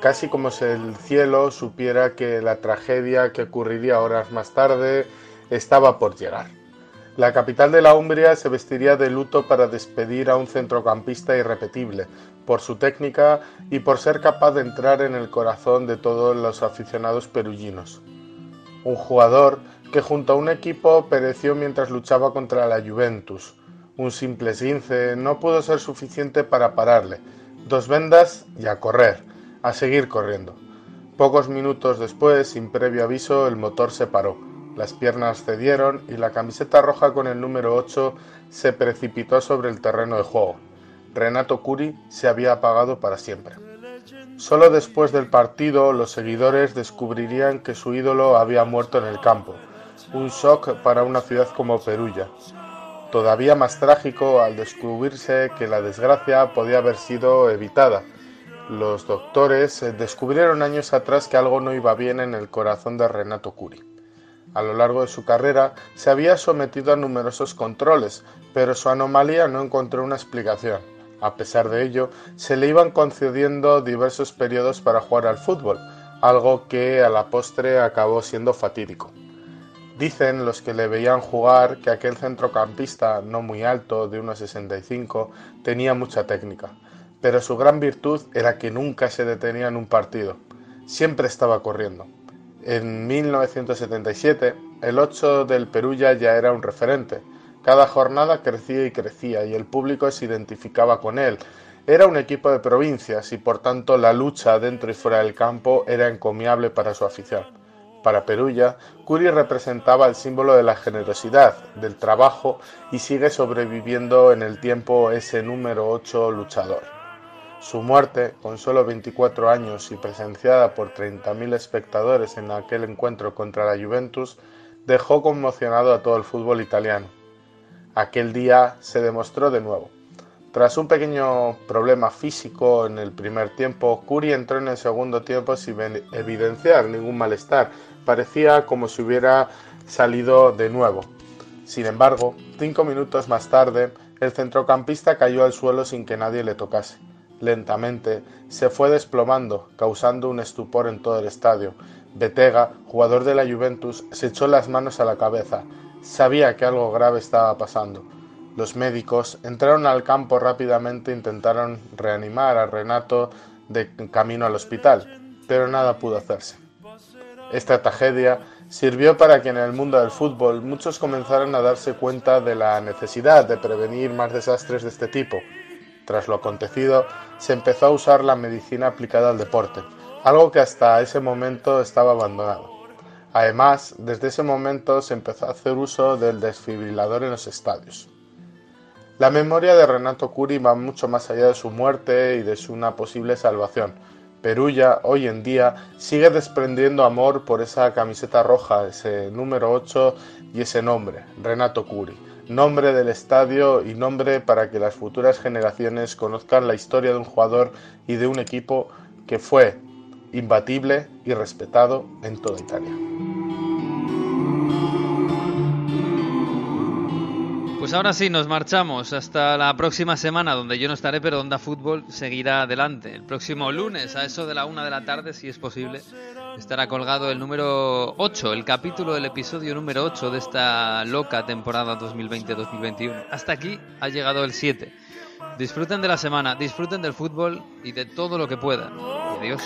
Casi como si el cielo supiera que la tragedia que ocurriría horas más tarde estaba por llegar. La capital de la Umbria se vestiría de luto para despedir a un centrocampista irrepetible, por su técnica y por ser capaz de entrar en el corazón de todos los aficionados peruginos. Un jugador que junto a un equipo pereció mientras luchaba contra la Juventus. Un simple esguince no pudo ser suficiente para pararle. Dos vendas y a correr, a seguir corriendo. Pocos minutos después, sin previo aviso, el motor se paró las piernas cedieron y la camiseta roja con el número 8 se precipitó sobre el terreno de juego. Renato Curi se había apagado para siempre. Solo después del partido los seguidores descubrirían que su ídolo había muerto en el campo. Un shock para una ciudad como Perugia. Todavía más trágico al descubrirse que la desgracia podía haber sido evitada. Los doctores descubrieron años atrás que algo no iba bien en el corazón de Renato Curi. A lo largo de su carrera se había sometido a numerosos controles, pero su anomalía no encontró una explicación. A pesar de ello, se le iban concediendo diversos periodos para jugar al fútbol, algo que a la postre acabó siendo fatídico. Dicen los que le veían jugar que aquel centrocampista, no muy alto, de 1,65, tenía mucha técnica, pero su gran virtud era que nunca se detenía en un partido, siempre estaba corriendo. En 1977, el 8 del Perulla ya era un referente. Cada jornada crecía y crecía y el público se identificaba con él. Era un equipo de provincias y por tanto la lucha dentro y fuera del campo era encomiable para su afición. Para Perulla, Curi representaba el símbolo de la generosidad, del trabajo y sigue sobreviviendo en el tiempo ese número 8 luchador. Su muerte, con solo 24 años y presenciada por 30.000 espectadores en aquel encuentro contra la Juventus, dejó conmocionado a todo el fútbol italiano. Aquel día se demostró de nuevo. Tras un pequeño problema físico en el primer tiempo, Curi entró en el segundo tiempo sin evidenciar ningún malestar. Parecía como si hubiera salido de nuevo. Sin embargo, cinco minutos más tarde, el centrocampista cayó al suelo sin que nadie le tocase. Lentamente se fue desplomando, causando un estupor en todo el estadio. Betega, jugador de la Juventus, se echó las manos a la cabeza. Sabía que algo grave estaba pasando. Los médicos entraron al campo rápidamente e intentaron reanimar a Renato de camino al hospital, pero nada pudo hacerse. Esta tragedia sirvió para que en el mundo del fútbol muchos comenzaran a darse cuenta de la necesidad de prevenir más desastres de este tipo. Tras lo acontecido, se empezó a usar la medicina aplicada al deporte, algo que hasta ese momento estaba abandonado. Además, desde ese momento se empezó a hacer uso del desfibrilador en los estadios. La memoria de Renato Curi va mucho más allá de su muerte y de su una posible salvación. Perulla, hoy en día, sigue desprendiendo amor por esa camiseta roja, ese número 8 y ese nombre, Renato Curi nombre del estadio y nombre para que las futuras generaciones conozcan la historia de un jugador y de un equipo que fue imbatible y respetado en toda Italia. Pues ahora sí, nos marchamos hasta la próxima semana, donde yo no estaré, pero Onda Fútbol seguirá adelante. El próximo lunes, a eso de la una de la tarde, si es posible, estará colgado el número 8, el capítulo del episodio número 8 de esta loca temporada 2020-2021. Hasta aquí ha llegado el 7. Disfruten de la semana, disfruten del fútbol y de todo lo que puedan. Adiós.